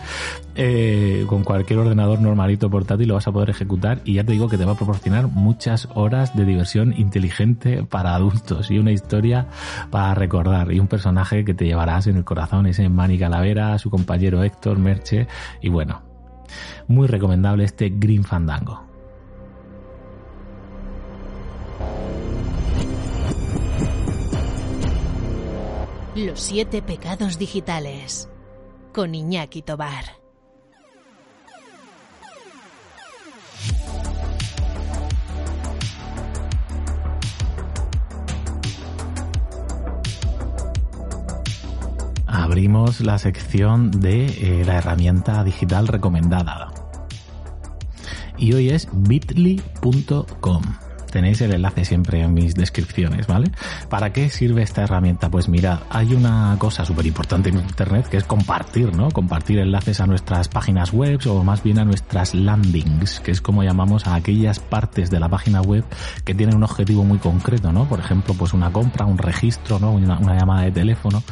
B: Eh, con cualquier ordenador normalito portátil lo vas a poder ejecutar y ya te digo que te va a proporcionar muchas horas de diversión inteligente para adultos y una historia para recordar y un personaje que te llevarás en el corazón, ese Manny Calavera, su compañero Héctor Merche y bueno, muy recomendable este Green Fandango.
A: Los siete pecados digitales con Iñaki Tobar.
B: Abrimos la sección de eh, la herramienta digital recomendada. Y hoy es bit.ly.com tenéis el enlace siempre en mis descripciones, ¿vale? ¿Para qué sirve esta herramienta? Pues mirad, hay una cosa súper importante en Internet que es compartir, ¿no? Compartir enlaces a nuestras páginas web o más bien a nuestras landings, que es como llamamos a aquellas partes de la página web que tienen un objetivo muy concreto, ¿no? Por ejemplo, pues una compra, un registro, ¿no? Una, una llamada de teléfono.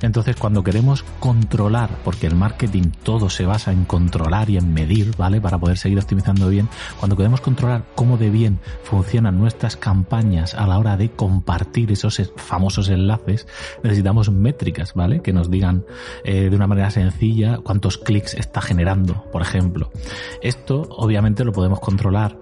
B: Entonces, cuando queremos controlar, porque el marketing todo se basa en controlar y en medir, ¿vale? Para poder seguir optimizando bien, cuando queremos controlar cómo de bien funciona nuestras campañas a la hora de compartir esos famosos enlaces, necesitamos métricas, ¿vale? Que nos digan eh, de una manera sencilla cuántos clics está generando, por ejemplo. Esto obviamente lo podemos controlar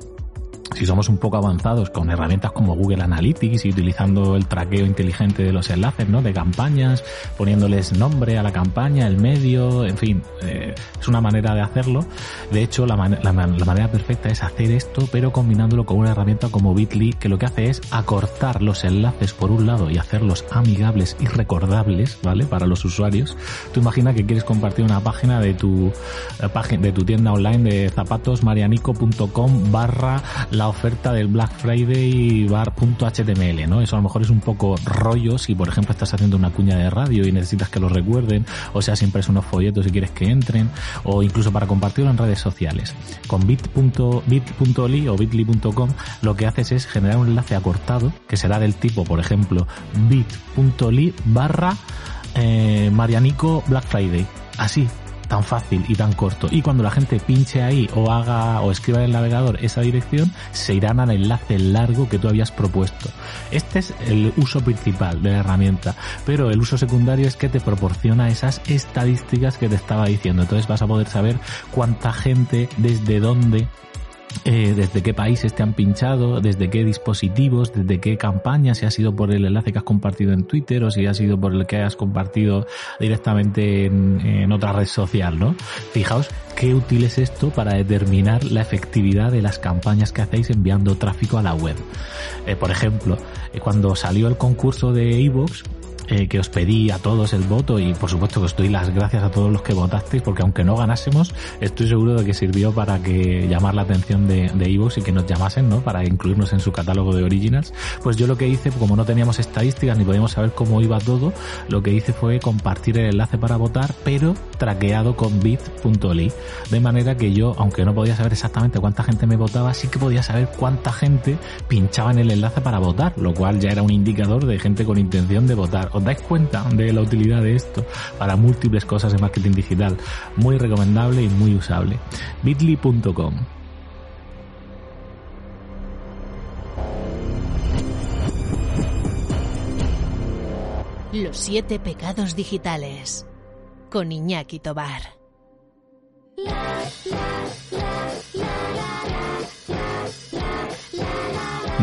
B: si somos un poco avanzados con herramientas como Google Analytics y utilizando el traqueo inteligente de los enlaces, ¿no? De campañas, poniéndoles nombre a la campaña, el medio, en fin, eh, es una manera de hacerlo. De hecho, la, la, manera perfecta es hacer esto, pero combinándolo con una herramienta como Bitly, que lo que hace es acortar los enlaces por un lado y hacerlos amigables y recordables, ¿vale? Para los usuarios. Tú imagina que quieres compartir una página de tu eh, página de tu tienda online de zapatos marianico.com barra la oferta del Black Friday bar.html, ¿no? Eso a lo mejor es un poco rollo si, por ejemplo, estás haciendo una cuña de radio y necesitas que lo recuerden, o sea, siempre es unos folletos si quieres que entren, o incluso para compartirlo en redes sociales. Con bit.ly o bit.ly.com lo que haces es generar un enlace acortado que será del tipo, por ejemplo, bit.ly barra eh, Marianico Black Friday. Así, tan fácil y tan corto. Y cuando la gente pinche ahí o haga o escriba en el navegador esa dirección, se irán al enlace largo que tú habías propuesto. Este es el uso principal de la herramienta, pero el uso secundario es que te proporciona esas estadísticas que te estaba diciendo. Entonces vas a poder saber cuánta gente, desde dónde eh, desde qué países te han pinchado, desde qué dispositivos, desde qué campaña, si ha sido por el enlace que has compartido en Twitter o si ha sido por el que has compartido directamente en, otra red social, ¿no? Fijaos qué útil es esto para determinar la efectividad de las campañas que hacéis enviando tráfico a la web. Eh, por ejemplo, eh, cuando salió el concurso de Evox, eh, que os pedí a todos el voto y por supuesto que os doy las gracias a todos los que votasteis porque aunque no ganásemos, estoy seguro de que sirvió para que llamar la atención de, de y que nos llamasen, ¿no? Para incluirnos en su catálogo de originals. Pues yo lo que hice, como no teníamos estadísticas ni podíamos saber cómo iba todo, lo que hice fue compartir el enlace para votar, pero traqueado con bit.ly. De manera que yo, aunque no podía saber exactamente cuánta gente me votaba, sí que podía saber cuánta gente pinchaba en el enlace para votar, lo cual ya era un indicador de gente con intención de votar. ¿Os dais cuenta de la utilidad de esto para múltiples cosas de marketing digital? Muy recomendable y muy usable. bit.ly.com
A: Los siete pecados digitales. Con Iñaki Tobar.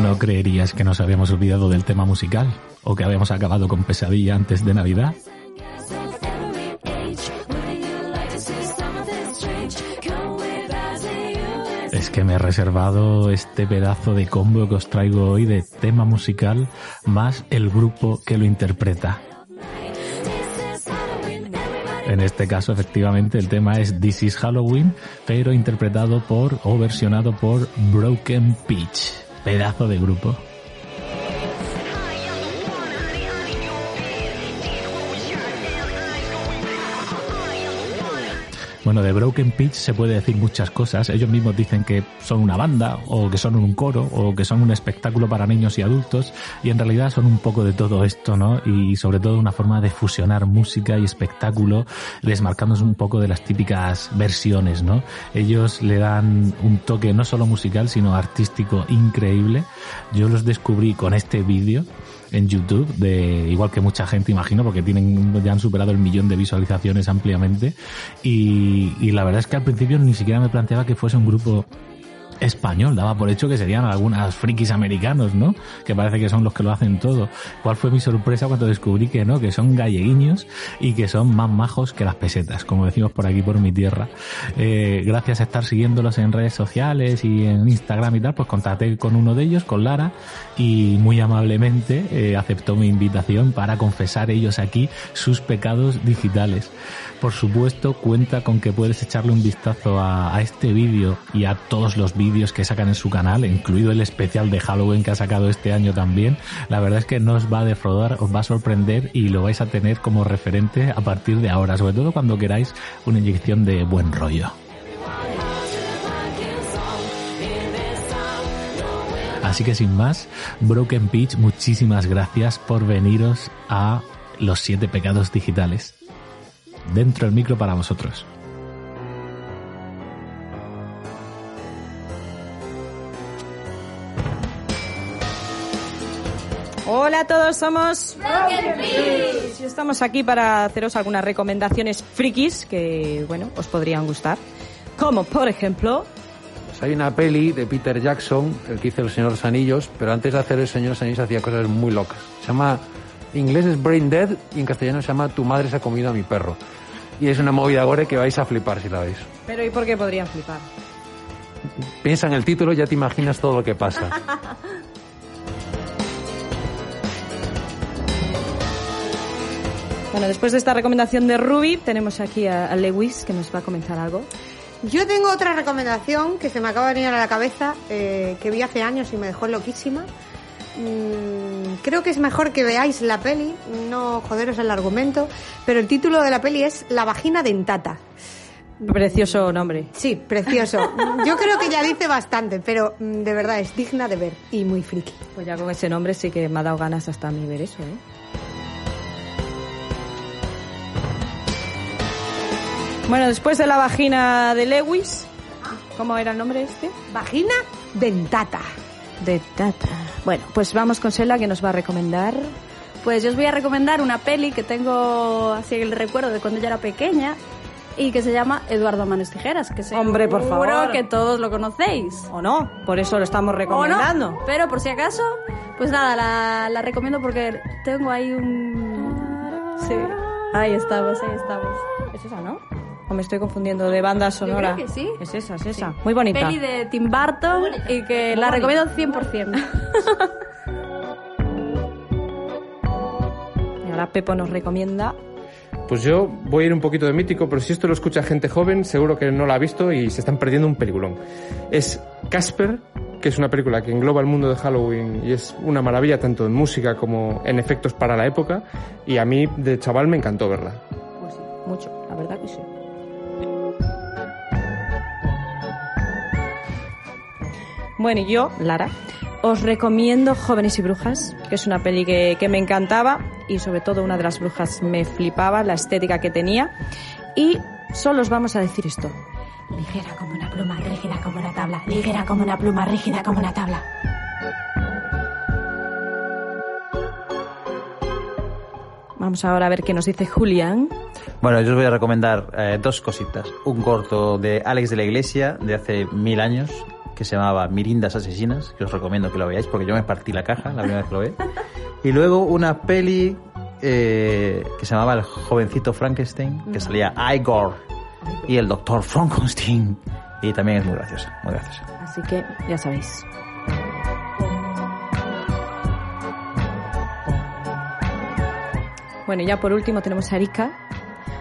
B: No creerías que nos habíamos olvidado del tema musical o que habíamos acabado con pesadilla antes de Navidad. Es que me he reservado este pedazo de combo que os traigo hoy de tema musical más el grupo que lo interpreta. En este caso, efectivamente, el tema es This is Halloween, pero interpretado por o versionado por Broken Peach. Pedazo de grupo. Bueno, de Broken Pitch se puede decir muchas cosas. Ellos mismos dicen que son una banda, o que son un coro, o que son un espectáculo para niños y adultos, y en realidad son un poco de todo esto, ¿no? Y sobre todo una forma de fusionar música y espectáculo, desmarcándose un poco de las típicas versiones, ¿no? Ellos le dan un toque no solo musical, sino artístico increíble. Yo los descubrí con este vídeo en YouTube, de igual que mucha gente imagino, porque tienen ya han superado el millón de visualizaciones ampliamente. Y, y la verdad es que al principio ni siquiera me planteaba que fuese un grupo español, daba por hecho que serían algunas frikis americanos, ¿no? Que parece que son los que lo hacen todo. ¿Cuál fue mi sorpresa cuando descubrí que no, que son galleguiños y que son más majos que las pesetas, como decimos por aquí por mi tierra? Eh, gracias a estar siguiéndolos en redes sociales y en Instagram y tal, pues contacté con uno de ellos, con Lara, y muy amablemente eh, aceptó mi invitación para confesar ellos aquí sus pecados digitales. Por supuesto, cuenta con que puedes echarle un vistazo a, este vídeo y a todos los vídeos que sacan en su canal, incluido el especial de Halloween que ha sacado este año también. La verdad es que no os va a defraudar, os va a sorprender y lo vais a tener como referente a partir de ahora, sobre todo cuando queráis una inyección de buen rollo. Así que sin más, Broken Peach, muchísimas gracias por veniros a los siete pecados digitales. Dentro el micro para vosotros.
K: Hola a todos, somos y estamos aquí para haceros algunas recomendaciones frikis que, bueno, os podrían gustar. Como, por ejemplo,
L: Pues hay una peli de Peter Jackson, el que hizo El Señor de los Anillos, pero antes de hacer El Señor de los Anillos hacía cosas muy locas. Se llama, en inglés es Brain Dead y en castellano se llama Tu madre se ha comido a mi perro. Y es una movida gore que vais a flipar si la veis.
K: pero ¿y por qué podrían flipar?
L: Piensa en el título y ya te imaginas todo lo que pasa. (laughs)
K: Bueno, después de esta recomendación de Ruby, tenemos aquí a, a Lewis que nos va a comentar algo.
M: Yo tengo otra recomendación que se me acaba de venir a la cabeza, eh, que vi hace años y me dejó loquísima. Mm, creo que es mejor que veáis la peli, no joderos el argumento, pero el título de la peli es La vagina dentata.
K: Precioso nombre.
M: Sí, precioso. Yo creo que ya dice bastante, pero mm, de verdad es digna de ver y muy friki.
K: Pues ya con ese nombre sí que me ha dado ganas hasta a mí ver eso, ¿eh? Bueno, después de la vagina de Lewis, ¿cómo era el nombre este?
M: Vagina dentata.
K: Dentata. Bueno, pues vamos con Sela que nos va a recomendar.
N: Pues yo os voy a recomendar una peli que tengo así el recuerdo de cuando yo era pequeña y que se llama Eduardo Manos Tijeras, que
K: Hombre, por favor.
N: que todos lo conocéis.
K: ¿O no? Por eso lo estamos
N: ¿O
K: recomendando.
N: no? Pero por si acaso, pues nada, la, la recomiendo porque tengo ahí un... Sí, ahí estamos, ahí estamos.
K: Es esa, ¿no? ¿O me estoy confundiendo de banda sonora?
N: creo que sí.
K: Es esa, es esa. Muy bonita.
N: Peli de Tim Burton y que la recomiendo 100%.
K: Mira, (laughs) Ahora Pepo nos recomienda
O: Pues yo voy a ir un poquito de mítico, pero si esto lo escucha gente joven, seguro que no la ha visto y se están perdiendo un peliculón. Es Casper, que es una película que engloba el mundo de Halloween y es una maravilla tanto en música como en efectos para la época. Y a mí, de chaval, me encantó verla.
K: Pues sí, mucho, la verdad que sí. Bueno, y yo, Lara, os recomiendo Jóvenes y Brujas, que es una peli que, que me encantaba y sobre todo una de las brujas me flipaba, la estética que tenía. Y solo os vamos a decir esto.
P: Ligera como una pluma, rígida como una tabla. Ligera como una pluma, rígida como una tabla.
K: Vamos ahora a ver qué nos dice Julián.
Q: Bueno, yo os voy a recomendar eh, dos cositas. Un corto de Alex de la Iglesia de hace mil años que se llamaba Mirindas Asesinas, que os recomiendo que lo veáis porque yo me partí la caja la primera vez que lo vi. Y luego una peli eh, que se llamaba El jovencito Frankenstein, que salía Igor y el doctor Frankenstein. Y también es muy graciosa, muy graciosa.
K: Así que ya sabéis. Bueno, y ya por último tenemos a Erika.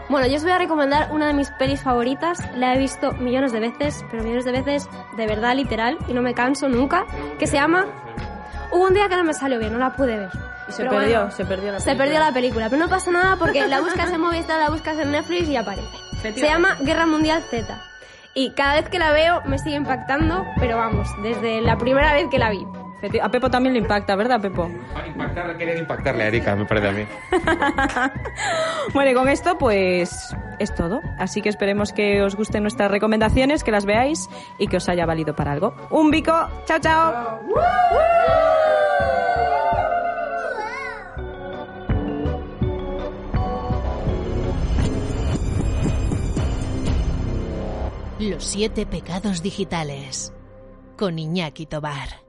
R: Bueno, yo os voy a recomendar una de mis pelis favoritas. La he visto millones de veces, pero millones de veces de verdad literal y no me canso nunca. Que se llama. Hubo un día que no me salió bien, no la pude ver.
K: Y se
R: Pero
K: perdió,
R: bueno,
K: se perdió la
R: Se
K: película.
R: perdió la película, pero no pasa nada porque la buscas en Movistar, la buscas en Netflix y aparece. Se llama Guerra Mundial Z. Y cada vez que la veo me sigue impactando, pero vamos, desde la primera vez que la vi.
K: A Pepo también le impacta, ¿verdad, Pepo?
O: Impactarle, quería impactarle a Erika, me parece a mí. (laughs)
K: Bueno, y con esto pues es todo. Así que esperemos que os gusten nuestras recomendaciones, que las veáis y que os haya valido para algo. Un bico, chao, chao.
A: Los siete pecados digitales. Con Iñaki Tobar.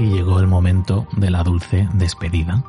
B: Y llegó el momento de la dulce despedida.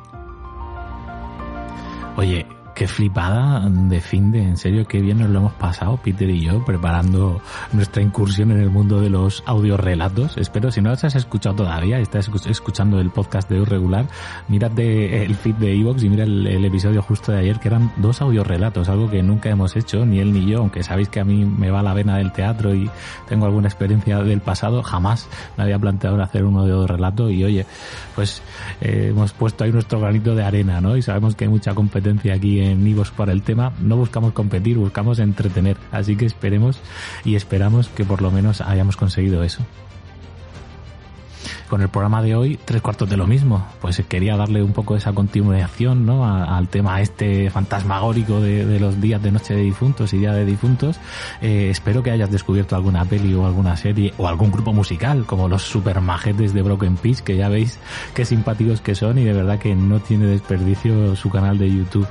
B: Oye, qué flipada de fin de, en serio, qué bien nos lo hemos pasado, Peter y yo, preparando nuestra incursión en el mundo de los audiorelatos. Espero, si no los has escuchado todavía estás escu- escuchando el podcast de Irregular, mírate el feed de Evox y mira el, el episodio justo de ayer, que eran dos audiorelatos, algo que nunca hemos hecho, ni él ni yo, aunque sabéis que a mí me va la vena del teatro y tengo alguna experiencia del pasado, jamás me había planteado hacer un audiorelato y oye, pues eh, hemos puesto ahí nuestro granito de arena, ¿no? Y sabemos que hay mucha competencia aquí en Ivos para el tema. No buscamos competir, buscamos entretener. Así que esperemos y esperamos que por lo menos hayamos conseguido eso. Con el programa de hoy, tres cuartos de lo mismo. Pues quería darle un poco esa continuación ¿no? Al tema este fantasmagórico de, los días de noche de difuntos y día de difuntos. Eh, espero que hayas descubierto alguna peli o alguna serie o algún grupo musical, como los supermajetes de Broken Peace, que ya veis qué simpáticos que son y de verdad que no tiene desperdicio su canal de YouTube.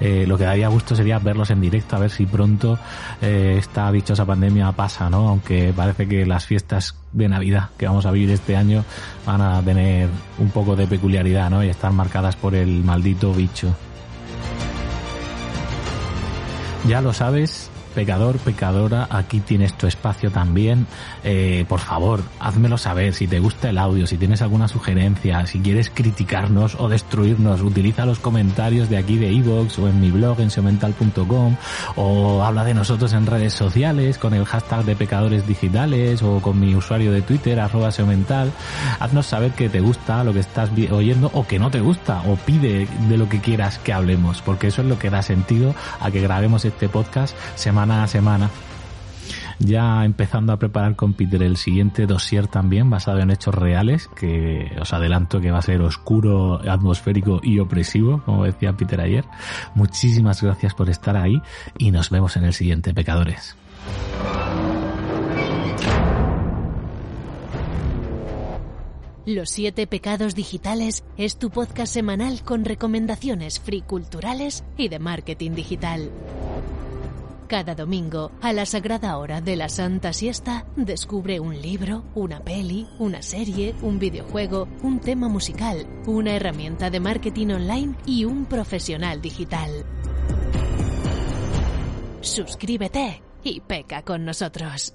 B: Eh, lo que daría gusto sería verlos en directo, a ver si pronto eh, esta dichosa pandemia pasa, ¿no? Aunque parece que las fiestas de Navidad que vamos a vivir este año van a tener un poco de peculiaridad, ¿no? Y están marcadas por el maldito bicho. Ya lo sabes, pecador, pecadora, aquí tienes tu espacio también. Eh, por favor, házmelo saber si te gusta el audio, si tienes alguna sugerencia, si quieres criticarnos o destruirnos, utiliza los comentarios de aquí de iVoox o en mi blog en seomental.com o habla de nosotros en redes sociales con el hashtag de pecadores digitales o con mi usuario de Twitter arroba seomental. Haznos saber que te gusta lo que estás oyendo o que no te gusta o pide de lo que quieras que hablemos porque eso es lo que da sentido a que grabemos este podcast semana a semana ya empezando a preparar con Peter el siguiente dossier también basado en hechos reales que os adelanto que va a ser oscuro, atmosférico y opresivo como decía Peter ayer muchísimas gracias por estar ahí y nos vemos en el siguiente Pecadores
A: Los siete pecados digitales es tu podcast semanal con recomendaciones free culturales y de marketing digital. Cada domingo, a la sagrada hora de la Santa Siesta, descubre un libro, una peli, una serie, un videojuego, un tema musical, una herramienta de marketing online y un profesional digital. Suscríbete y peca con nosotros.